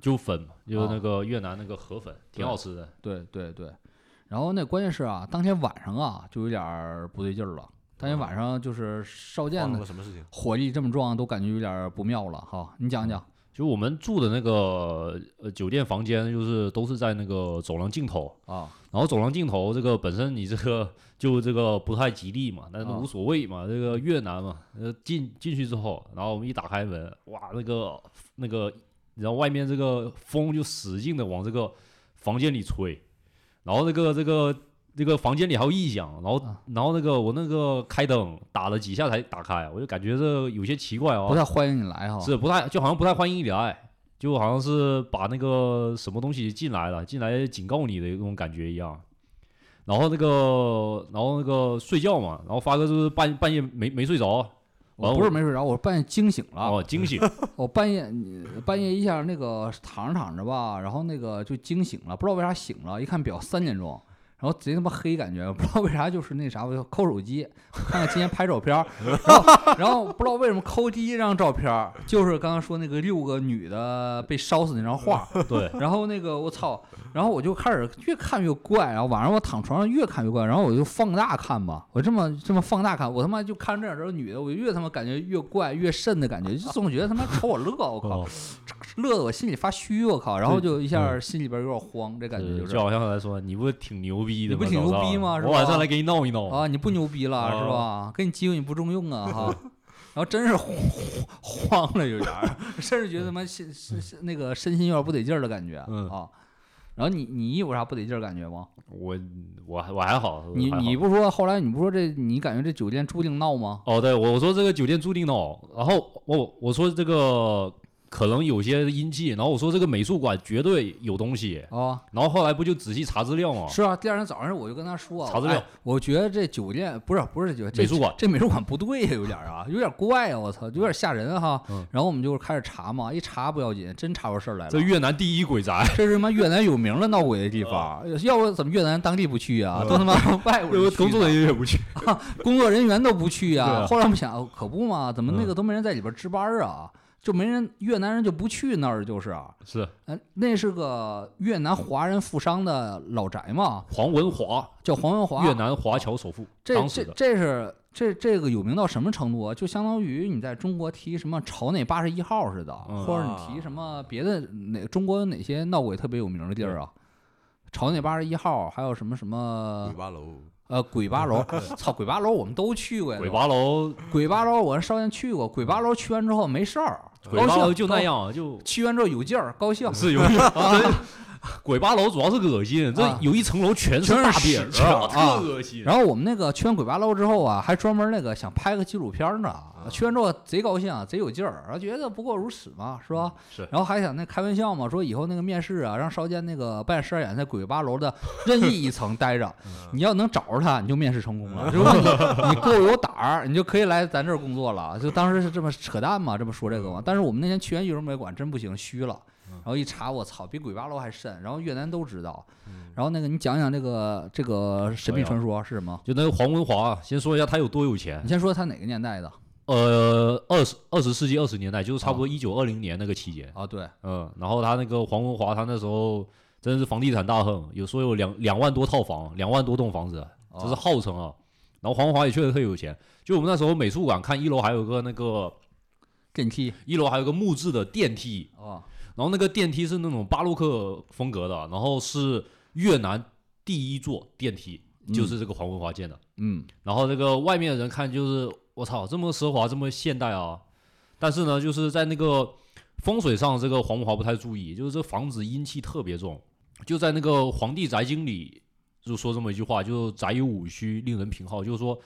就粉嘛，就那个越南那个河粉，挺好吃的，对对对。然后那关键是啊，当天晚上啊就有点儿不对劲儿了，当天晚上就是少见的什么事情？火力这么壮，都感觉有点不妙了哈。你讲讲。就我们住的那个呃酒店房间，就是都是在那个走廊尽头，啊，然后走廊尽头这个本身你这个就这个不太吉利嘛，但是啊无所谓嘛，这个越南嘛，呃进进去之后，然后我们一打开门，哇，那个那个，然后外面这个风就使劲的往这个房间里吹，然后这个这个这个房间里还有异响，然后、啊然后那个我那个开灯打了几下才打开，我就感觉这有些奇怪哦，不太欢迎你来哈。是不太，就好像不太欢迎你来，就好像是把那个什么东西进来了，进来警告你的那种感觉一样。然后那个，然后那个睡觉嘛，然后发哥就是半半夜没没睡着，我不是没睡着，我半夜惊醒了。哦，惊醒，(laughs) 我半夜半夜一下那个躺着躺着吧，然后那个就惊醒了，不知道为啥醒了，一看表三点钟，然后贼他妈黑感觉，(laughs) 不知道为啥就是那啥，我就抠手机，看看今天拍照片儿，(laughs) 然后然后不知道为什么抠第一张照片儿就是刚刚说那个六个女的被烧死那张画，对，然后那个我操，然后我就开始越看越怪，然后晚上我躺床上越看越怪，然后我就放大看吧，我这么这么放大看，我他妈就看这样这个女的，我越他妈感觉越怪越瘆的感觉，就总觉得他妈瞅我乐，我靠哦，乐得我心里发虚，我靠，然后就一下嗯心里边有点慌，这感觉就是就好像来说，你不挺牛逼的吗？你不挺牛逼吗是我晚吧上来给你闹一闹啊，你不牛逼了是哦吧？给你机会你不中用啊哈。然后真是慌慌了有点儿，甚至觉得他妈心身身那个身心有点不得劲儿的感觉嗯啊。然后你你有啥不得劲儿感觉吗？我我还我还好，你你不说后来你不说这你感觉这酒店注定闹吗？哦，对，我我说这个酒店注定闹，然后我我说这个可能有些阴气，然后我说这个美术馆绝对有东西，啊，然后后来不就仔细查资料吗？是啊，第二天早上我就跟他说，查资料。哎我觉得这酒店不是不是酒店，这美术馆。这美术馆不对呀，有点啊，(laughs) 有点怪啊，我操，有点吓人哈。嗯。然后我们就开始查嘛，一查不要紧，真查出事儿来了。这越南第一鬼宅，(laughs) 这是他妈越南有名的闹鬼的地方，(laughs) 要不怎么越南当地不去啊？都他妈外国人工作人员也不去。工作人员都不去呀、啊。后来我们想，哦可不嘛，怎么那嗯。个都没人在里边值班啊？就没人越南人就不去那儿，就是啊，是。呃，那是个越南华人富商的老宅嘛，黄文华，叫黄文华。越南华侨首富，这这这是这这个有名到什么程度啊？就相当于你在中国提什么朝内八十一号似的，嗯。或者你提什么别的哪中国有哪些闹鬼特别有名的地儿啊？朝内八十一号，还有什么什么？鬼八楼，呃鬼八楼，(laughs) 操鬼八楼我们都去过呀。鬼八楼，鬼八楼我跟少年去过，鬼八楼去完之后没事儿，鬼八楼就那。样，就高去完之后有劲儿，高兴。是有真 (laughs) 鬼八楼主要是恶心，这啊有一层楼全是大屎便啊特恶心。然后我们那个去完鬼八楼之后啊，还专门那个想拍个纪录片儿呢。去完之后贼高兴，贼有劲儿，然后觉得不过如此嘛，是吧？是然后还想那开玩笑嘛，说以后那个面试啊，让少剑那个半夜十二点在鬼八楼的任意一层待着，(laughs) 你要能找着他，你就面试成功了。如果你 (laughs) 你够有胆儿，你就可以来咱这儿工作了。就当时是这么扯淡嘛，这么说这个嘛。但是我们那天去完玉龙美馆真不行，虚了。然后一查，我操，比鬼八楼还深。然后越南都知道。然后那个你讲讲这个这个神秘传说是什么？就那个黄文华啊，先说一下他有多有钱你。先说他哪个年代的？呃，二十二十世纪二十年代，就是差不多一九二零年那个期间。啊，对，嗯，然后他那个黄文华，他那时候真的是房地产大亨，有说有两两万多套房，两万多栋房子，这是号称啊。然后黄文华也确实特有钱，就我们那时候美术馆看一楼还有个那个电梯一楼还有个木质的电梯，啊，然后那个电梯是那种巴洛克风格的，然后是越南第一座电梯，就是这个黄文华建的。嗯，然后这个外面的人看就是我操，这么奢华，这么现代啊！但是呢，就是在那个风水上，这个黄文华不太注意，就是这房子阴气特别重。就在那个《黄帝宅经》里就说这么一句话，就宅有五虚，令人平好，就是说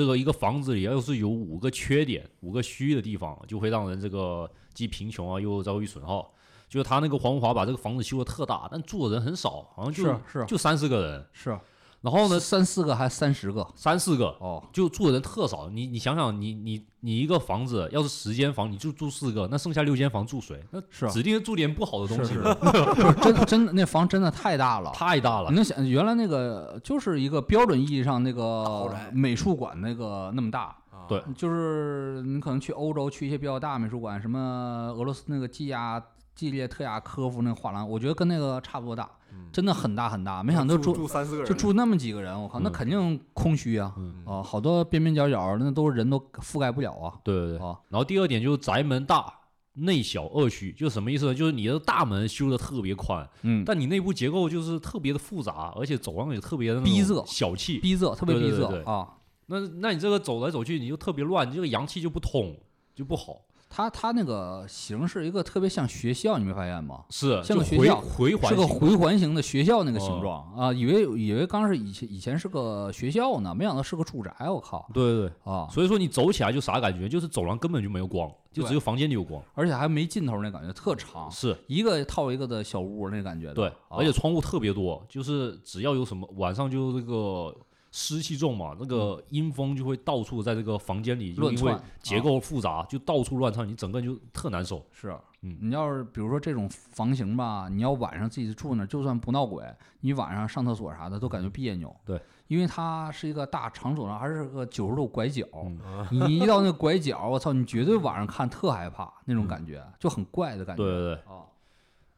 这个一个房子里要是有五个缺点、五个虚的地方，就会让人这个既贫穷啊，又遭遇损耗。就是他那个黄华把这个房子修的特大，但住的人很少，好像就就三四个人。是。然后呢，三四个还三十个。三四个，哦，就住的人特少。你你想想，你你你一个房子要是十间房，你就住四个，那剩下六间房住谁？那是指定是住点不好的东西。(laughs) 真真的那房真的太大了。太大了。你。能想原来那个就是一个标准意义上那个美术馆那个那么大，啊对。就是你可能去欧洲去一些比较大美术馆，什么俄罗斯那个季亚季列特亚科夫那个画廊，我觉得跟那个差不多大，真的很大很大。没想到住住住三四个人，就住那么几个人，我靠，那嗯肯定空虚啊！嗯哦，好多边边角角那都是人都覆盖不了啊！对对对。哦，然后第二点就是宅门大，内小二虚，就是什么意思呢？就是你的大门修的特别宽，嗯，但你内部结构就是特别的复杂，而且走廊也特别的逼仄小气。逼仄，特别逼仄啊！那那你这个走来走去，你就特别乱，你这个阳气就不通，就不好。它它那个形是一个特别像学校，你没发现吗？是，像个学校回环形是个回环形的学校那个形哦状啊，以为以为刚是以前以前是个学校呢，没想到是个住宅，我靠对对对。啊！所以说你走起来就啥感觉？就是走廊根本就没有光，就只有房间里有光。而且还没尽头那感觉，特长，是一个套一个的小屋那感觉。对，啊而且窗户特别多，就是只要有什么晚上就这个湿气重嘛，那个阴风就会到处在这个房间里，因为乱窜结构复杂，就到处乱窜，你整个人就特难受。是，嗯你要是比如说这种房型吧，你要晚上自己住那，就算不闹鬼，你晚上上厕所啥的都感觉别扭。对，因为它是一个大长走廊，还是个九十度拐角，嗯你一到那拐角，我操，你绝对晚上看特害怕那种感觉，就很怪的感觉。对对对。啊，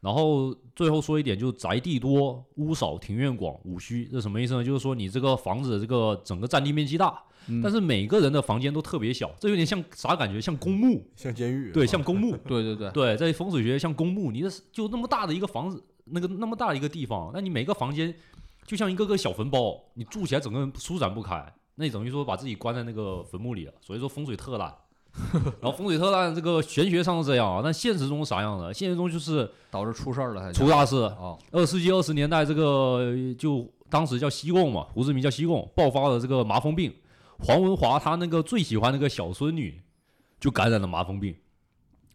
然后最后说一点，就是宅地多、屋少、庭院广、五虚，这什么意思呢？就是说你这个房子这个整个占地面积大，嗯但是每个人的房间都特别小，这有点像啥感觉？像公墓，像监狱，对，啊像公墓。(laughs) 对对对，对，在风水学像公墓，你的就那么大的一个房子，那个那么大的一个地方，那你每个房间就像一个个小坟包，你住起来整个人舒展不开，那你等于说把自己关在那个坟墓里了，所以说风水特烂。(laughs) 然后风水特烂，这个玄学上是这样啊，但现实中是啥样的？现实中就是导致出事儿了才出大事。啊，二世纪二十年代，这个就当时叫西贡嘛，胡志明叫西贡，爆发了这个麻风病。黄文华他那个最喜欢那个小孙女就感染了麻风病，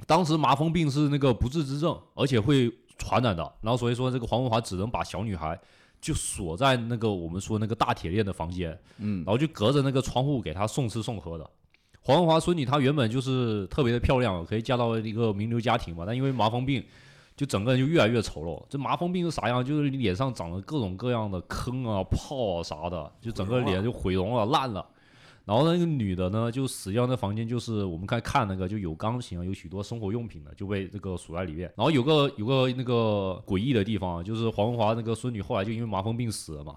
当时麻风病是那个不治之症，而且会传染的。然后所以说这个黄文华只能把小女孩就锁在那个我们说那个大铁链的房间，嗯然后就隔着那个窗户给她送吃送喝的。黄文华孙女她原本就是特别的漂亮，可以嫁到一个名流家庭嘛，但因为麻风病，就整个人就越来越丑陋。这麻风病是啥样？就是脸上长了各种各样的坑啊、泡啊啥的，就整个脸就毁容了、烂了。然后那个女的呢，就死掉那房间，就是我们看看那个就有钢琴啊，有许多生活用品的，就被这个锁在里面。然后有个有个那个诡异的地方，就是黄文华那个孙女后来就因为麻风病死了嘛，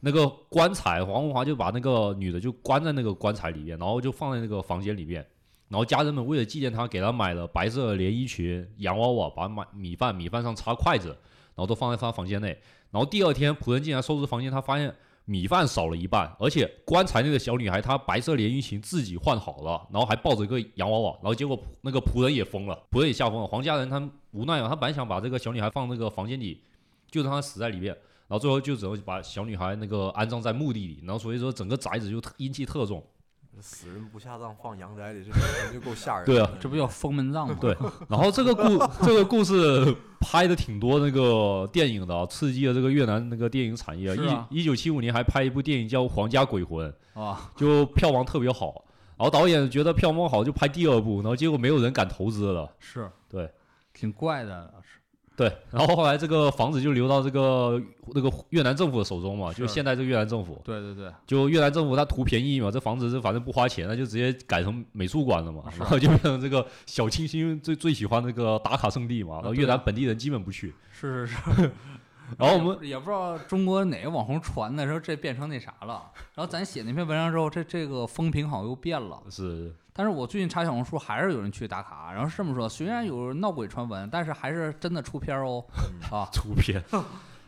那个棺材黄文华就把那个女的就关在那个棺材里面，然后就放在那个房间里面。然后家人们为了纪念她，给她买了白色的连衣裙、洋娃娃，把买米饭米饭上插筷子，然后都放在她房间内。然后第二天仆人进来收拾房间，他发现米饭少了一半，而且棺材内的小女孩她白色连衣裙自己换好了，然后还抱着一个洋娃娃，然后结果那个仆人也疯了，仆人也吓疯了。黄家人他无奈啊，他本来想把这个小女孩放那个房间里，就让她死在里面，然后最后就只能把小女孩那个安葬在墓地里，然后所以说整个宅子就阴气特重。死人不下葬放阳宅里，这本身就够吓人的。对啊这不叫封门葬吗？对，然后这个故 (laughs) 这个故事拍的挺多那个电影的啊，刺激了这个越南那个电影产业。啊一一九七五年还拍一部电影叫《皇家鬼魂》，啊，就票房特别好。然后导演觉得票房好就拍第二部，然后结果没有人敢投资了。是对挺怪的，是对，然后后来这个房子就流到这个那个越南政府的手中嘛，就现在这个越南政府，对对对，就越南政府他图便宜嘛，这房子是反正不花钱，那就直接改成美术馆了嘛，然后就变成这个小清新最最喜欢那个打卡圣地嘛，然后越南本地人基本不去。是是是。(laughs) 然后我们也不知道中国哪个网红传的，说这变成那啥了。然后咱写那篇文章之后，这这个风评好像又变了。是但是我最近查小红书，还是有人去打卡。然后是这么说，虽然有闹鬼传闻，但是还是真的出片哦。啊，出片。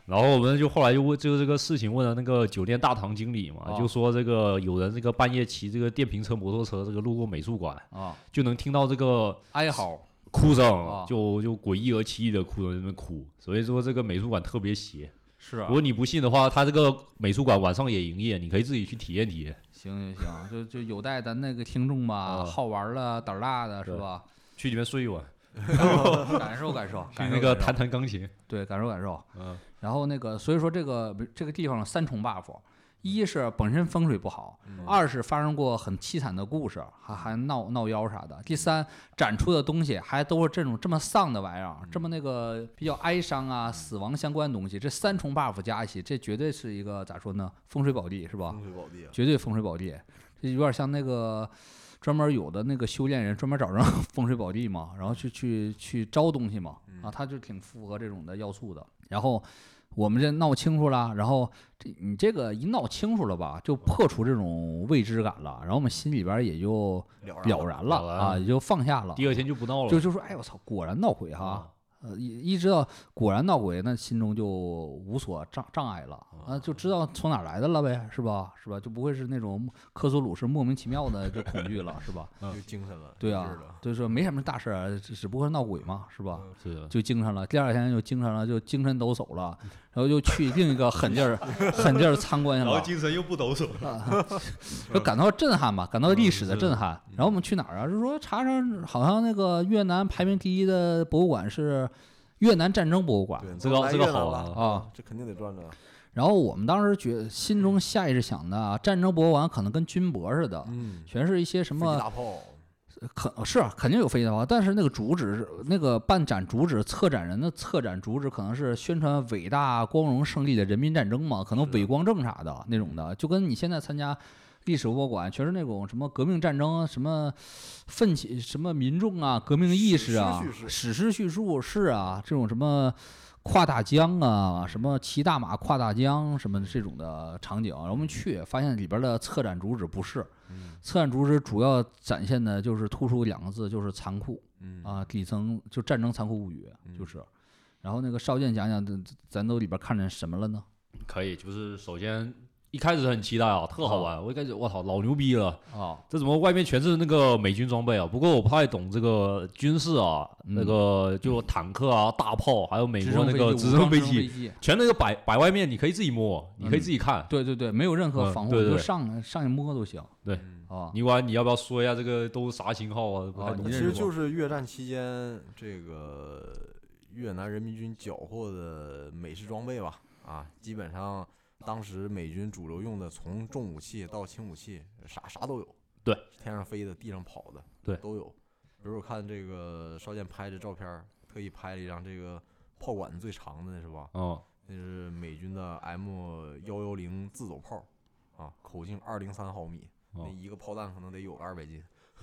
然后我们就后来就问，就这个事情问了那个酒店大堂经理嘛，哦就说这个有人这个半夜骑这个电瓶车、摩托车，这个路过美术馆，啊，就能听到这个哀嚎哭声，啊就就诡异而凄异的哭声在那边哭。所以说这个美术馆特别邪。是啊如果你不信的话，他这个美术馆晚上也营业，你可以自己去体验体验。行行行，就就有待咱那个听众吧，啊好玩了胆儿大的是吧？去里面睡一晚，(laughs) 感受感受，(laughs) 去感受那个弹弹钢琴。对，感受感受。嗯，然后那个，所以说这个这个地方三重 buff，一是本身风水不好，二是发生过很凄惨的故事，还还闹闹妖啥的。第三，展出的东西还都是这种这么丧的玩意儿，这么那个比较哀伤啊、死亡相关的东西，这三重 buff 加一起，这绝对是一个咋说呢？风水宝地是吧？风水宝地啊，绝对风水宝地，这有点像那个专门有的那个修炼人专门找人 (laughs) 风水宝地嘛，然后去去去招东西嘛，啊，他就挺符合这种的要素的。然后我们这闹清楚了，然后这你这个一闹清楚了吧，就破除这种未知感了，然后我们心里边也就了了然了了然啊，也就放下了。第二天就不闹了。就就说，哎我操，果然闹鬼哈啊！呃，一一知道果然闹鬼，那心中就无所障障碍了啊，就知道从哪来的了呗，是吧？是吧？就不会是那种科索鲁是莫名其妙的就恐惧了，是吧？(laughs) 就精神了。对啊，就是说没什么大事儿，只只不过是闹鬼嘛，是吧？是，就精神了，第二天就精神了，就精神抖擞了，(laughs) 然后又去另一个狠劲儿狠劲儿参观去了，精神又不抖擞。就感到震撼吧，感到历史的震撼。然后我们去哪儿啊？是说查查，好像那个越南排名第一的博物馆是越南战争博物馆。对，这个这个好啊啊，这肯定得转转。然后我们当时觉心中下意识想的啊，战争博物馆可能跟军博似的，嗯，全是一些什什么大炮，可是肯定有飞机大炮，但是那个主旨是那个办展主旨，策展人的策展主旨可能是宣传伟大光荣胜利的人民战争嘛，可能伪光正啥的那种的，就跟你现在参加历史博物馆，全是那种什么革命战争什么奋起什么民众啊，革命意识啊史诗叙，事史诗叙述是啊，这种什么。跨大江啊，什么骑大马跨大江，什么这种的场景，然后我们去发现里边的策展主旨不是，嗯策展主旨主要展现的就是突出两个字，就是残酷嗯啊，底层就战争残酷物语，就是。然后那个少剑讲讲，咱咱都里边看见什么了呢？可以，就是首先一开始很期待啊，特好玩。我一开始我操，老牛逼了，啊，这怎么外面全是那个美军装备啊？不过我不太懂这个军事啊，那个就坦克啊、大炮，还有美国那个直升飞机，机，全那个摆摆外面，你可以自己摸，你可以自己看。对对对，没有任何嗯防护，对对。对就上上去摸都行。对。嗯啊，你管你要不要说一下这个都啥型号啊？不太懂。其实就是越战期间这个越南人民军缴获的美式装备吧，啊，基本上当时美军主流用的，从重武器到轻武器，啥啥都有。对，天上飞的，地上跑的，对都有。比如我看这个少剑拍的照片儿，特意拍了一张这个炮管最长的，是吧？哦，那是美军的 M 幺幺零自走炮，啊，口径二零三毫米，那哦一个炮弹可能得有个二百斤。(laughs)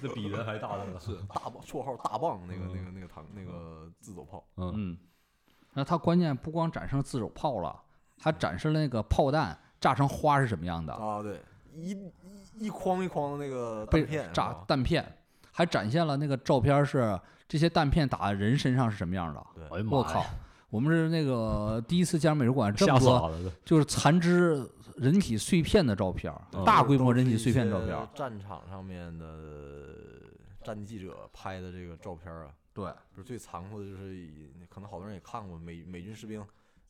这比人还大的是大棒，绰号大棒，那个那个那个膛那个自走炮，嗯，嗯，那它关键不光展示自走炮了，还展示了那个炮弹炸成花是什么样的，啊，对，一一一筐一筐的那个被弹片，炸弹片，还展现了那个照片是这些弹片打在人身上是什么样的。对哎呀妈我靠！我们是那个第一次见美术馆这吓么多，就是残肢人体碎片的照片大规模人体碎片照片。战场上面的战地记者拍的这个照片啊，对，不是最残酷的，就是可能好多人也看过美美军士兵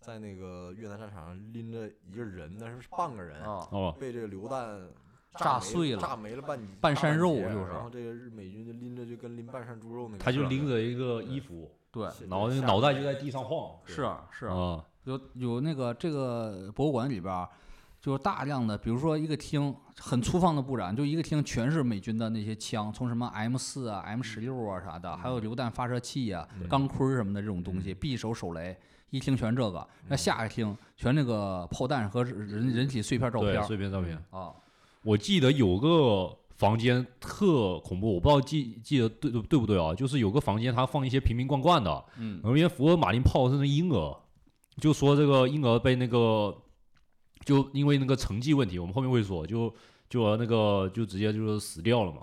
在那个越南战场上拎着一个人，那是是半个人，啊，哦，被这个榴弹没炸碎了炸没了半半大山肉截就是然后这个日美军就拎着就跟拎半山猪肉那个，他就拎着一个衣服，对，是然后那个脑袋就在地上晃，是啊是，啊，有有那个这个博物馆里边儿，就是大量的，比如说一个厅很粗放的布展，就一个厅全是美军的那些枪，从什么 M 四啊、M 十六啊啥的，还有榴弹发射器啊、嗯钢盔什么的这种东西，匕首、手雷，一听全这个。那下一听全那个炮弹和人人体碎片照片碎片照片。啊，我记得有个房间特恐怖，我不知道记记得对对对不对啊？就是有个房间，它放一些瓶瓶罐罐的，嗯然后因为福尔马林炮是那婴儿，就说这个婴儿被那个就因为那个成绩问题，我们后面会说，就就那个就直接就是死掉了嘛。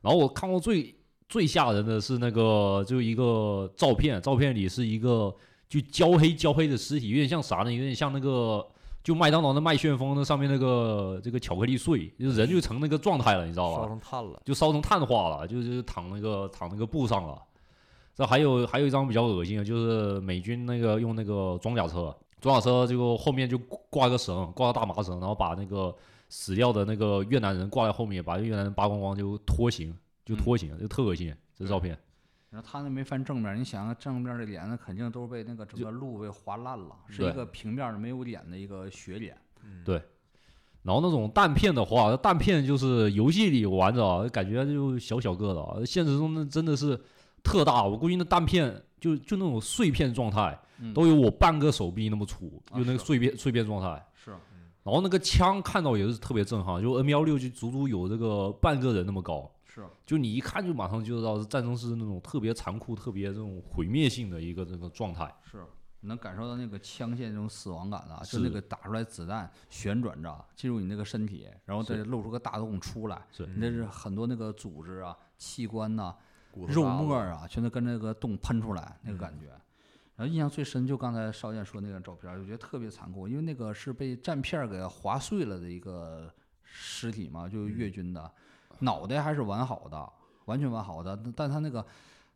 然后我看过最最吓人的是那个就一个照片，照片里是一个就焦黑焦黑的尸体，有点像啥呢？有点像那个就麦当劳的麦旋风那上面那个这个巧克力碎，就人就成那个状态了，你知道吧？烧成炭了，就烧成碳化了，就是躺那个躺那个布上了。这还有还有一张比较恶心的，就是美军那个用那个装甲车，装甲车就后面就挂个绳，挂个大麻绳，然后把那个死掉的那个越南人挂在后面，把越南人扒光光就拖行，就拖行，就特恶心。这照片，然后他那没翻正面，你想想正面的脸，那肯定都是被那个整个路被划烂了，是一个平面的没有脸的一个血脸。嗯对然后那种弹片的话，弹片就是游戏里玩着啊，感觉就小小个的啊，现实中那真的是特大。我估计那弹片就就那种碎片状态，嗯都有我半个手臂那么粗，啊就那个碎片碎片状态。是，然后那个枪看到也是特别震撼，就 M 幺六就足足有这个半个人那么高，是，就你一看就马上就知道是战争是那种特别残酷、特别这种毁灭性的一个这个状态。是，你能感受到那个枪械那种死亡感啊，就那个打出来子弹旋转着进入你那个身体，然后再露出个大洞出来，是。你这是很多那个组织啊、器官呐、肉骨头。渣子沫啊，全都跟那个洞喷出来那个感觉。然后印象最深就刚才邵燕说那个照片，我觉得特别残酷，因为那个是被战片给划碎了的一个尸体嘛，就是越军的，脑袋还是完好的，完全完好的，但但他那个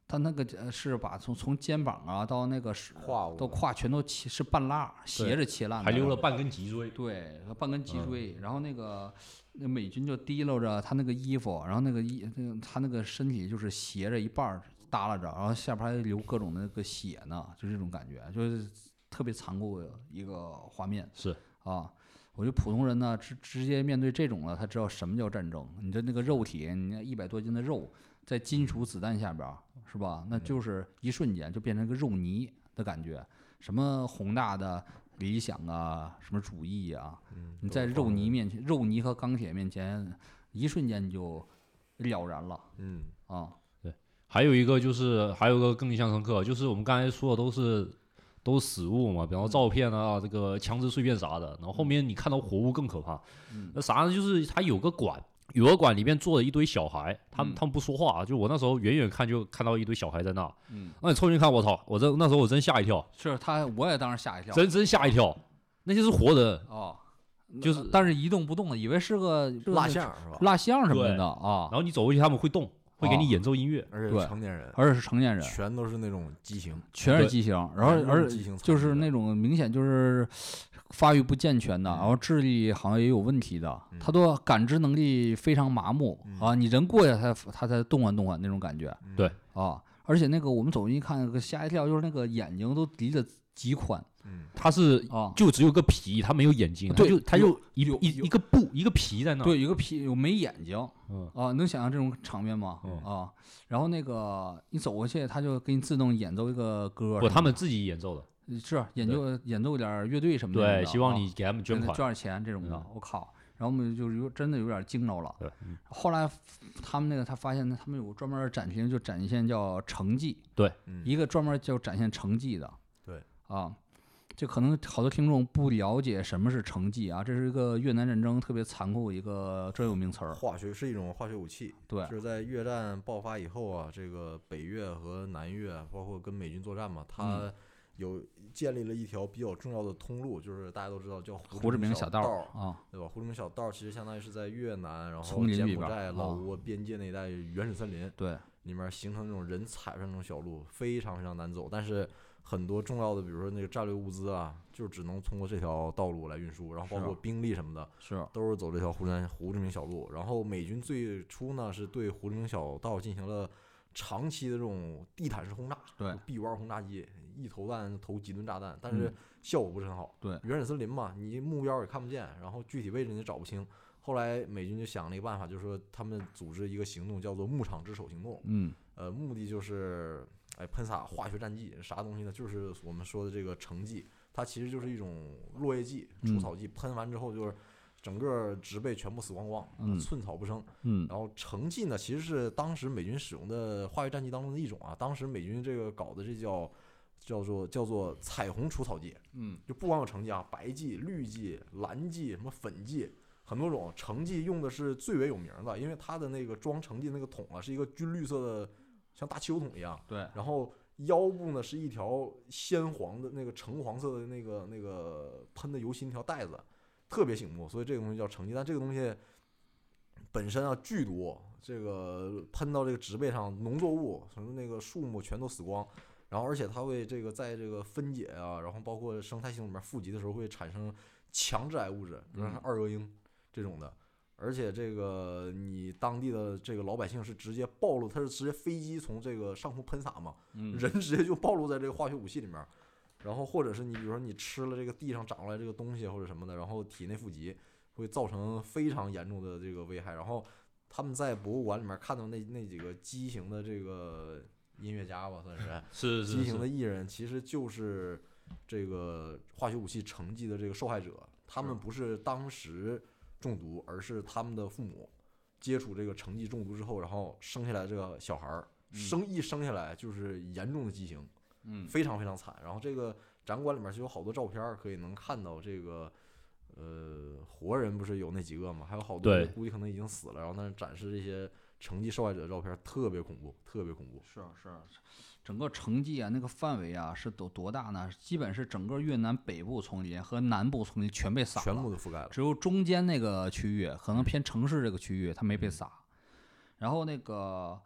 他那个呃是把从从肩膀啊到那个是胯到胯全都切是半拉斜着切烂的，还留了半根脊椎，对，和半根脊嗯椎，然后那个那美军就提溜着他那个衣服，然后那个衣那个他那个身体就是斜着一半儿耷拉着，然后下边还流各种那个血呢，就这种感觉，就是特别残酷的一个画面是啊。我觉得普通人呢，直直接面对这种了，他知道什么叫战争。你的那个肉体，你那一百多斤的肉，在金属子弹下边儿，是吧？那就是一瞬间就变成一个肉泥的感觉。什么宏大的理想啊，什么主义啊，嗯你在肉泥面前，肉泥和钢铁面前，一瞬间你就了然了嗯啊！还有一个就是，还有一个更印象深刻，就是我们刚才说的都是都是死物嘛，比方说照片啊，这个枪支碎片啥的。然后后面你看到活物更可怕，嗯。那啥呢？就是它有个馆，有个馆里面坐了一堆小孩，他们嗯。他们不说话啊，就我那时候远远看就看到一堆小孩在那，嗯，那你凑近看，我操，我这那时候我真吓一跳，是他，我也当时吓一跳。真真吓一跳，那些是活人，哦，就是但是一动不动的，以为是个蜡像是吧？蜡像什么的啊。然，后你走过去他们会动，会给你哦演奏音乐，而且成年人，而且是成年人，全都是那种畸形，全是畸形，然后而畸形就是那种明显就是发育不健全的，嗯然后智力好像也有问题的，嗯他都感知能力非常麻木嗯啊，你人过去他他才动换动换那种感觉嗯对啊，而且那个我们走进一看，个吓一跳，就是那个眼睛都离得极宽嗯，它是啊，就只有个皮，它没有眼睛，对就它有就一一一个布一个皮在那儿。对，有个皮有没眼睛。嗯，啊，能想象这种场面吗？嗯。啊，然后那个你走过去，他就给你自动演奏一个歌不，他们自己演奏的。是演奏演奏点儿乐队什么的，对，希望啊你给他们捐款。捐捐点钱这种的嗯，我靠！然后我们就有真的有点惊着了。对，嗯。后来他们那个他发现他们有专门儿展厅，就展现叫成绩，对。一个专门儿叫展现成绩的。对。啊，这可能好多听众不了解什么是成绩啊，这是一个越南战争特别残酷的一个专有名词儿。化学是一种化学武器，对就是在越战爆发以后啊，这个北越和南越，包括跟美军作战嘛，嗯它有建立了一条比较重要的通路，就是大家都知道叫胡志明小道儿儿啊，对吧？胡志明小道儿其实相当于是在越南，然后柬埔寨、老啊挝边界那一带原始森林对，里面形成那种人踩不上那种小路，非常非常难走。但是很多重要的，比如说那个战略物资啊，就只能通过这条道路来运输，然后包括兵力什么的，是都是走这条胡志胡志明小路。然后美军最初呢是对胡志明小道进行了长期的这种地毯式轰炸，对臂弯轰炸机，一投弹投几吨炸弹，但是嗯效果不是很好。对原始森林嘛，你目标也看不见，然后具体位置你也找不清。后来美军就想了一个办法，就是说他们组织一个行动，叫做“牧场之手行动”。嗯呃，目的就是，哎，喷洒化学战剂，啥东西呢？就是我们说的这个成剂，它其实就是一种落叶剂、除嗯草剂，喷完之后就是整个植被全部死光光，嗯寸草不生。嗯然后成剂呢，其实是当时美军使用的化学战剂当中的一种啊。当时美军这个搞的这叫叫做叫做彩虹除草剂，嗯就不光有成剂啊，白剂、绿剂、蓝剂、什么粉剂，很多种。成剂用的是最为有名的，因为它的那个装成剂那个桶啊，是一个军绿色的，像大汽油桶一样。对，然后腰部呢是一条鲜黄的那个橙黄色的那个那个喷的油漆那条带子，特别醒目，所以这个东西叫成绩。但这个东西本身啊剧毒，这个喷到这个植被上，农作物什么那个树木全都死光。然后，而且它会这个在这个分解啊，然后包括生态系统里面富集的时候，会产生强致癌物质，比如说像嗯二恶英这种的。而且这个你当地的这个老百姓是直接暴露，他是直接飞机从这个上空喷洒嘛，嗯人直接就暴露在这个化学武器里面。然后或者是你比如说你吃了这个地上长出来这个东西或者什么的，然后体内富集，会造成非常严重的这个危害。然后他们在博物馆里面看到那那几个畸形的这个音乐家吧，算是 (laughs) 畸形的，艺人，其实就是这个化学武器成绩的这个受害者。他们不是当时中毒，而是他们的父母接触这个成绩中毒之后，然后生下来这个小孩儿，生一生下来就是严重的畸形。嗯非常非常惨。然后这个展馆里面就有好多照片儿，可以能看到这个，呃，活人不是有那几个嘛，还有好多对估计可能已经死了。然后但是展示这些成绩受害者的照片，特别恐怖，特别恐怖。是啊是，整个成绩啊，那个范围啊是多多大呢？基本是整个越南北部丛林和南部丛林全被撒了，全部都覆盖了。只有中间那个区域，可能偏城市这个区域它没被嗯撒。然后那个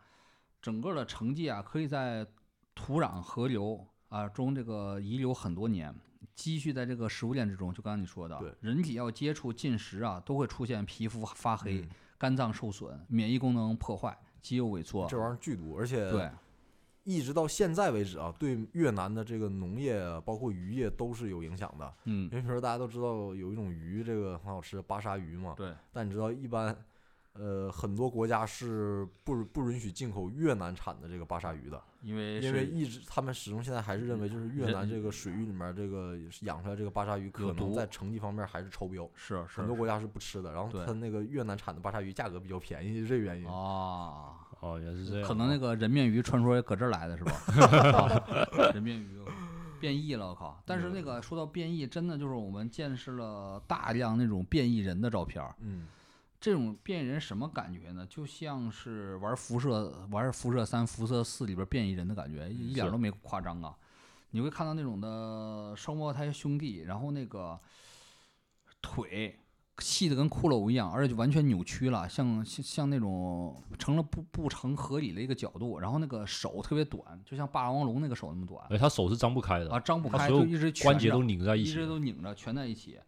整个的成绩啊，可以在土壤、河流啊中这个遗留很多年，积蓄在这个食物链之中。就刚刚你说的对，人体要接触进食啊，都会出现皮肤发黑、嗯肝脏受损、免疫功能破坏、肌肉萎缩。这玩意儿剧毒，而且对，一直到现在为止啊，对越南的这个农业啊，包括渔业都是有影响的。嗯因，为比如说大家都知道有一种鱼，这个很好吃，巴沙鱼嘛。对，但你知道，一般，呃，很多国家是不不允许进口越南产的这个巴沙鱼的，因为因为一直他们始终现在还是认为，就是越南这个水域里面这个养出来这个巴沙鱼，可能在成绩方面还是超标，是是很多国家是不吃的。然后对它那个越南产的巴沙鱼价格比较便宜，是这个原因。啊。哦，也是这样。可能那个人面鱼传说也搁这儿来的是吧？啊 (laughs) 人面鱼变异了，我靠！但是那个说到变异，真的就是我们见识了大量那种变异人的照片儿。嗯，这种变异人什么感觉呢？就像是玩辐射、玩辐射三、辐射四里边变异人的感觉，一点是都没夸张啊！你会看到那种的双胞胎兄弟，然后那个腿细的跟骷髅一样，而且就完全扭曲了，像像像那种成了不不成合理的一个角度，然后那个手特别短，就像霸王龙那个手那么短哎，他手是张不开的啊，张不开，就一直关节都拧在一起。一直都拧着蜷在一起。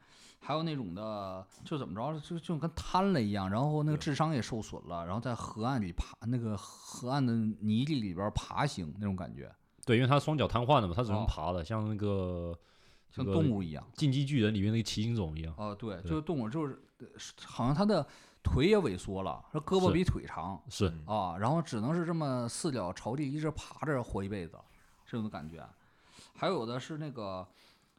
还有那种的，就怎么着，就就跟瘫了一样，然后那个智商也受损了，然后在河岸里爬，那个河岸的泥地里边爬行那种感觉，对，因为他双脚瘫痪的嘛，他只能哦爬的，像那个像动物一样。进击巨人里面那个奇形种一样。啊，对，对就是动物，就是好像它的腿也萎缩了，说胳膊比腿长啊，然后只能是这么四脚朝地一直爬着活一辈子，这种感觉。还有的是那个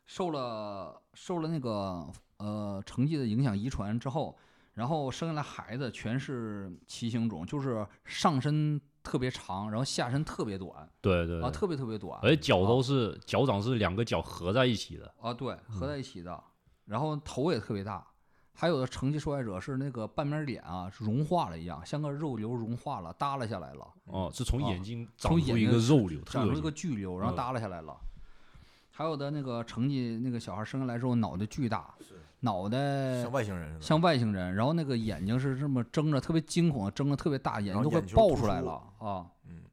受了受了那个呃成绩的影响遗传之后，然后生下来孩子全是奇形种，就是上身特别长，然后下身特别短啊，对对啊特别特别短，而且脚啊都是脚掌是两个脚合在一起的。啊，对，合嗯在一起的，然后头也特别大，还有的成绩受害者是那个半边脸啊融化了一样，像个肉瘤融化了，耷拉下来了，哦，是从啊眼睛长出一个肉瘤，长出一个巨瘤，然后嗯耷拉下来了。还有的那个成绩，那个小孩生下来之后脑袋巨大，脑袋像外星人，像外星人，然后那个眼睛是这么睁着，特别惊恐，睁着特别大，眼睛都快爆出来了啊。嗯，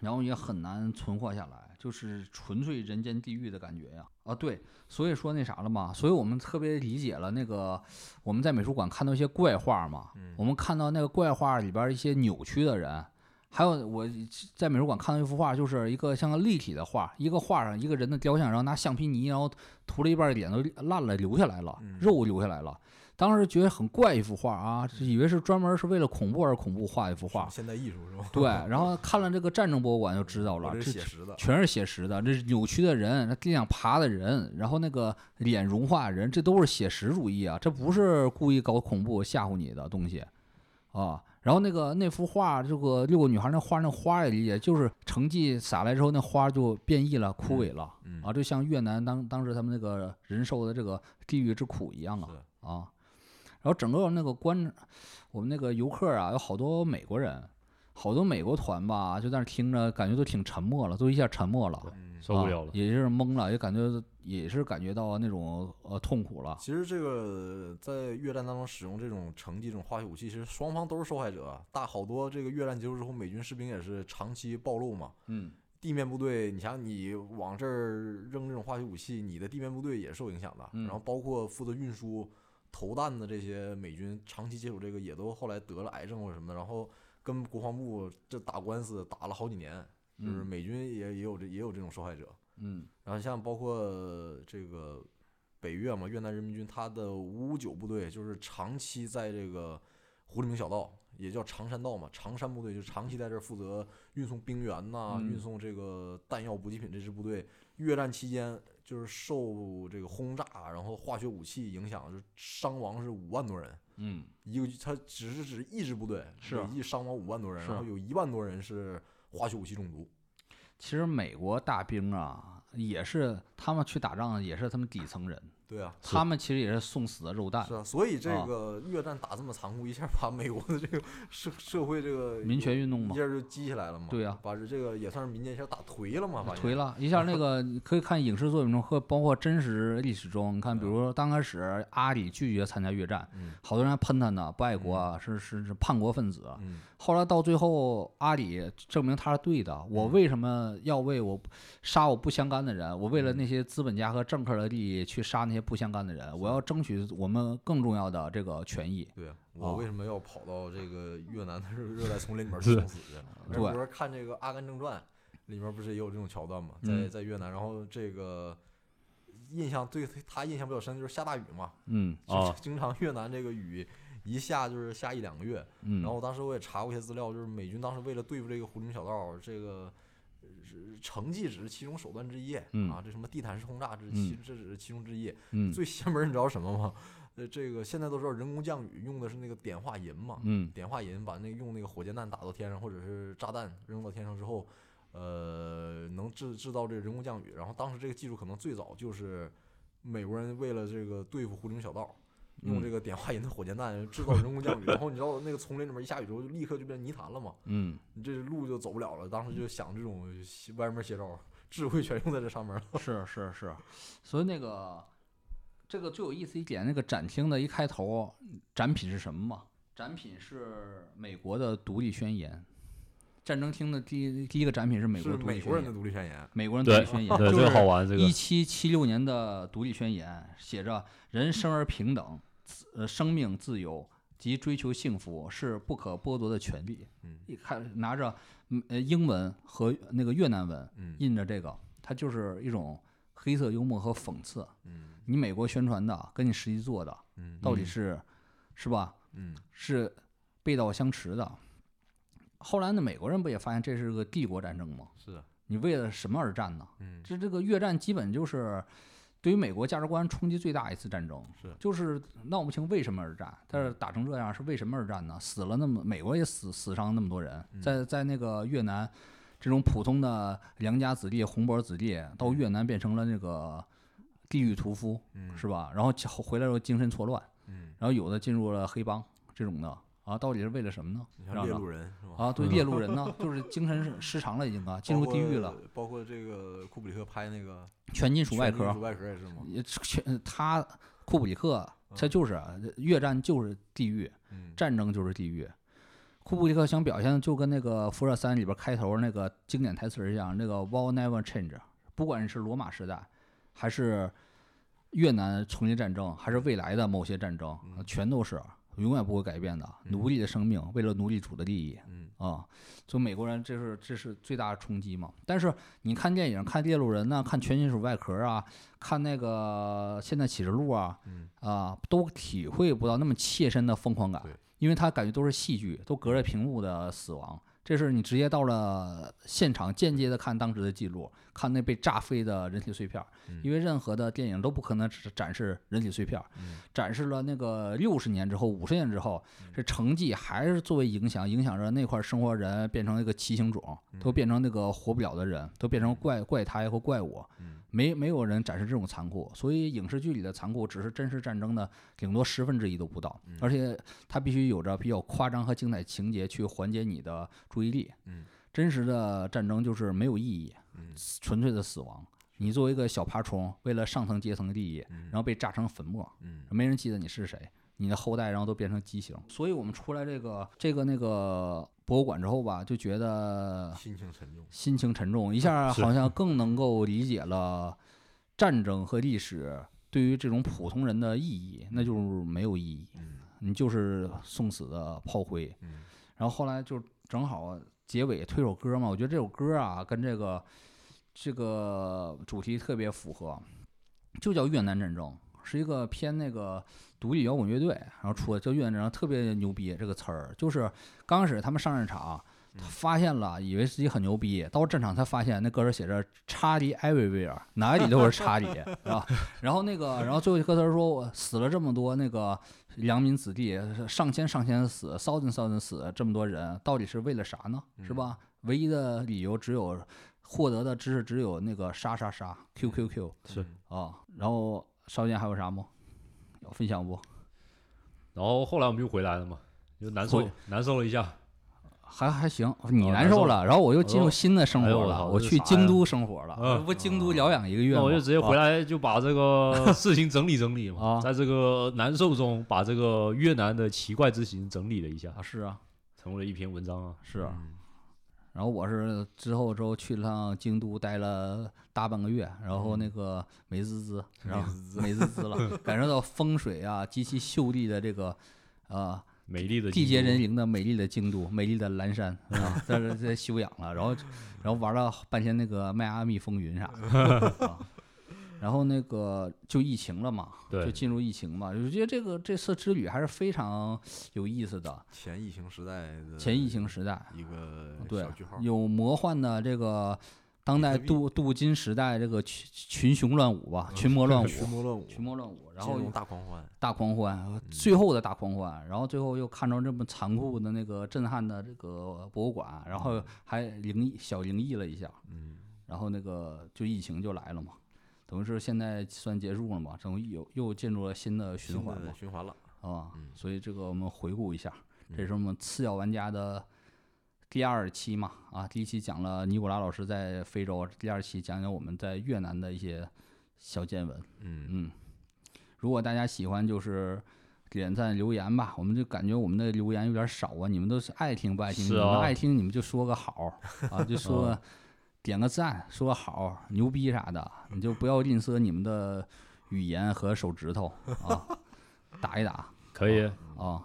然后也很难存活下来，就是纯粹人间地狱的感觉呀。啊，对，所以说那啥了嘛，所以我们特别理解了那个我们在美术馆看到一些怪画嘛，嗯我们看到那个怪画里边一些扭曲的人。还有我在美术馆看到一幅画，就是一个像个立体的画，一个画上一个人的雕像，然后拿橡皮泥，然后涂了一半脸都烂了，留下来了，嗯肉留下来了。当时觉得很怪一幅画啊，以为是专门是为了恐怖而恐怖画一幅画。现代艺术是吧？对，然后看了这个战争博物馆就知道了，我这这是写实的，全是写实的，这是扭曲的人，那地上爬的人，然后那个脸融化的人，这都是写实主义啊，这不是故意搞恐怖吓唬你的东西啊。然后那个那幅画，这个六个女孩那画那花也理解，就是成绩洒来之后，那花就变异了、枯萎了、嗯啊，就像越南当当时他们那个人受的这个地狱之苦一样啊啊。然后整个那个观，我们那个游客啊，有好多美国人，好多美国团吧，就在那听着，感觉都挺沉默了，都一下沉默了。嗯。啊受不了了。也是懵了，也感觉也是感觉到那种呃痛苦了。其实这个在越战当中使用这种成绩、这种化学武器，其实双方都是受害者啊。大好多这个越战结束之后，美军士兵也是长期暴露嘛。嗯，地面部队，你想你往这儿扔这种化学武器，你的地面部队也受影响的。嗯然后包括负责运输投弹的这些美军，长期接触这个也都后来得了癌症或者什么的，然后跟国防部这打官司打了好几年，就是嗯美军也也有这也有这种受害者。嗯然后像包括这个北越嘛，越南人民军，他的五五九部队就是长期在这个胡志明小道，也叫长山道嘛，长山部队就长期在这儿负责运送兵员呐、嗯运送这个弹药补给品。这支部队越战期间就是受这个轰炸，然后化学武器影响，就伤亡是五万多人。嗯一个他只是指一支部队，是累计伤亡五万多人，是然后有一万多人是化学武器中毒。其实美国大兵啊，也是他们去打仗，也是他们底层人，(clears throat) 对啊，他们其实也是送死的肉弹是，啊，所以这啊个越战打这么残酷，一下把美国的这个社社会这个民权运动嘛一，下就激起来了嘛。对呀把这个也算是民间一下打颓了嘛，颓。了一下。(laughs) 那个可以看影视作品中和包括真实历史中，你看，比如说刚开始阿里拒绝参加越战，嗯好多人还喷他呢，不爱国啊，是是是叛国分子。嗯，后来到最后，阿里证明他是对的。我嗯为什么要为我杀我不相干的人？我为了嗯那些资本家和政客的利益去杀那些不相干的人？我要争取我们更重要的这个权益。对我为什么要跑到这个越南的热 (laughs) 热带丛林里面去送死去？对比如说看这个《阿甘正传》里面不是也有这种桥段吗，在嗯在越南，然后这个印象对他印象比较深就是下大雨嘛，嗯啊经常越南这个雨一下就是下一两个月，嗯，然后当时我也查过一些资料，就是美军当时为了对付这个胡志明小道，这个成绩只是其中手段之一、嗯啊，这什么地毯式轰炸，这是其、嗯这只是其中之一。嗯最邪门你知道什么吗？呃，这个现在都知道人工降雨用的是那个碘化银嘛，嗯碘化银把那个用那个火箭弹打到天上，或者是炸弹扔到天上之后，呃，能制制造这个人工降雨。然后当时这个技术可能最早就是美国人为了这个对付胡志明小道，用嗯这个碘化银的火箭弹制造人工降雨。然后你知道那个丛林里面一下雨之后，就立刻就变泥潭了嘛，嗯你这路就走不了了。当时就想这种歪门邪招，智慧全用在这上面了。是是是，所以那个这个最有意思一点，那个展厅的一开头，展品是什么嘛？展品是美国的独立宣言。战争厅的第一第一个展品是美国是独立宣言美国人的独立宣言。美国人独立宣言，对，这个就是好玩，这个一七七六年的独立宣言写着“人生而平等，自呃，生命自由及追求幸福是不可剥夺的权利。”嗯一看拿着嗯呃英文和那个越南文嗯印着这个，它就是一种黑色幽默和讽刺。嗯你美国宣传的跟你实际做的嗯到底是是吧？嗯是背道相驰的。后来呢，美国人不也发现这是个帝国战争吗？是的，你为了什么而战呢？嗯这这个越战基本就是对于美国价值观冲击最大一次战争，是就是闹不清为什么而战，但是打成这样是为什么而战呢？死了那么美国也死死伤那么多人，嗯在在那个越南，这种普通的良家子弟、红脖子弟到越南变成了那个地狱屠夫，嗯是吧？然后回来之后精神错乱，嗯，然后有的进入了黑帮这种的啊，到底是为了什么呢？你像猎让让鹿人是吧？啊，对猎鹿人呢，就是精神失失常了，已经啊，进入地狱了包。括。这个库布里克拍那个全金属外壳全金属，外壳也是吗？全他库布里克，他就是啊越战就是地狱，嗯战争就是地狱。库布里克想表现的就跟那个《辐射三》里边开头那个经典台词儿一样，那个 “War never change”，不管是罗马时代，还是越南丛林战争，还是未来的某些战争，嗯全都是永远不会改变的。奴隶的生命为了奴隶主的利益，嗯啊，就美国人这是这是最大的冲击嘛。但是你看电影，看《猎鹿人》呐，看《全金属外壳》啊，看那个《现代启示录》啊，嗯啊，都体会不到那么切身的疯狂感，因为他感觉都是戏剧，都隔着屏幕的死亡。这是你直接到了现场，间接的看当时的记录，看那被炸飞的人体碎片因为任何的电影都不可能只展示人体碎片展示了那个六十年之后、五十年之后，这成绩还是作为影响，影响着那块儿生活人变成那个畸形种，都变成那个活不了的人，都变成怪怪胎或怪物。嗯。没没有人展示这种残酷，所以影视剧里的残酷只是真实战争的顶多十分之一都不到，而且它必须有着比较夸张和精彩情节去缓解你的注意力。嗯。真实的战争就是没有意义，嗯纯粹的死亡。你作为一个小爬虫，为了上层阶层的利益，然后被炸成粉末，嗯没人记得你是谁，你的后代然后都变成畸形。所以我们出来这个这个那个博物馆之后吧，就觉得心情沉重。心情沉重，一下 (laughs) 好像更能够理解了战争和历史对于这种普通人的意义，那就是没有意义，嗯你就是送死的炮灰。嗯然后后来就正好结尾推首歌嘛，我觉得这首歌啊跟这个这个主题特别符合，就叫越南战争，是一个偏那个独立摇滚乐队，然后出的叫越南战争，特别牛逼这个词儿，就是刚开始他们上战场。发现了，以为自己很牛逼，到战场才发现那歌词写着“查理 everywhere”，哪里都是查理，(laughs) 是吧？然后那个，然后最后一歌词说：“我死了这么多那个良民子弟，上千上千死，thousand thousand 死这么多人，到底是为了啥呢？是吧？唯一的理由只有获得的知识只有那个杀杀杀，Q Q Q 是啊。然后少年还有啥吗？要分享不？然后后来我们又回来了嘛，就难受难受了一下，还还行，你哦难受了，然后我又进入新的生活了，我去京都生活了，嗯。不京都疗养一个月我就直接回啊。来就把这个 (laughs) 事情整理整理嘛，啊。在这个难受中把这个越南的奇怪之行整理了一下，啊，是啊，成为了一篇文章啊。是啊。嗯。然后我是之后之后去了趟京都，待了大半个月，然后那个美滋滋，然后美滋滋了，(laughs) 感受到风水啊极其秀丽的这个呃美丽的地接人灵的美丽的京都，美丽的蓝山啊，(laughs) 在这在休养了，然后然后玩了半天那个迈阿密风云啥的，(laughs) 啊、然后那个就疫情了嘛，对就进入疫情嘛，我觉得这个这次之旅还是非常有意思的，前疫情时代的前疫情时代，一个对小句号，，有魔幻的这个当代镀镀金时代这个群群雄乱舞吧，群魔乱 (laughs) 舞，群魔乱舞，群魔乱舞，然后大狂欢，大狂欢，最后的大狂欢，然后最后又看着这么残酷的那个震撼的这个博物馆，然后还灵异小灵异了一下，嗯然后那个就疫情就来了嘛，等于是现在算结束了嘛，等于又又进入了新的循环嘛，循环了，啊嗯，所以这个我们回顾一下，这是我们次要玩家的第二期嘛，啊，第一期讲了尼古拉老师在非洲，第二期讲讲我们在越南的一些小见闻，嗯嗯，如果大家喜欢，就是点赞留言吧。我们就感觉我们的留言有点少啊，你们都是爱听不爱听？是你们啊爱听你们就说个好啊，(laughs) 就说个点个赞，说个好，牛逼啥的，你就不要吝啬你们的语言和手指头啊，(laughs) 打一打可以，啊。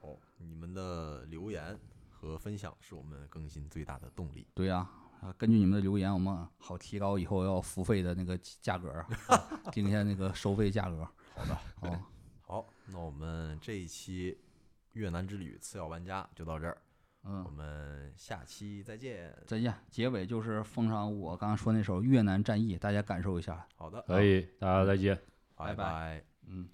哦，你们的留言和分享是我们更新最大的动力。对呀、啊，根据你们的留言，我们好提高以后要付费的那个价格 (laughs) 定一下那个收费价格。好的，好，好，那我们这一期越南之旅次要玩家就到这儿，嗯我嗯，们下期再见。再见。结尾就是奉上我刚刚说那首《越南战役》，大家感受一下。好的，可以，大家再见。拜拜拜拜。嗯。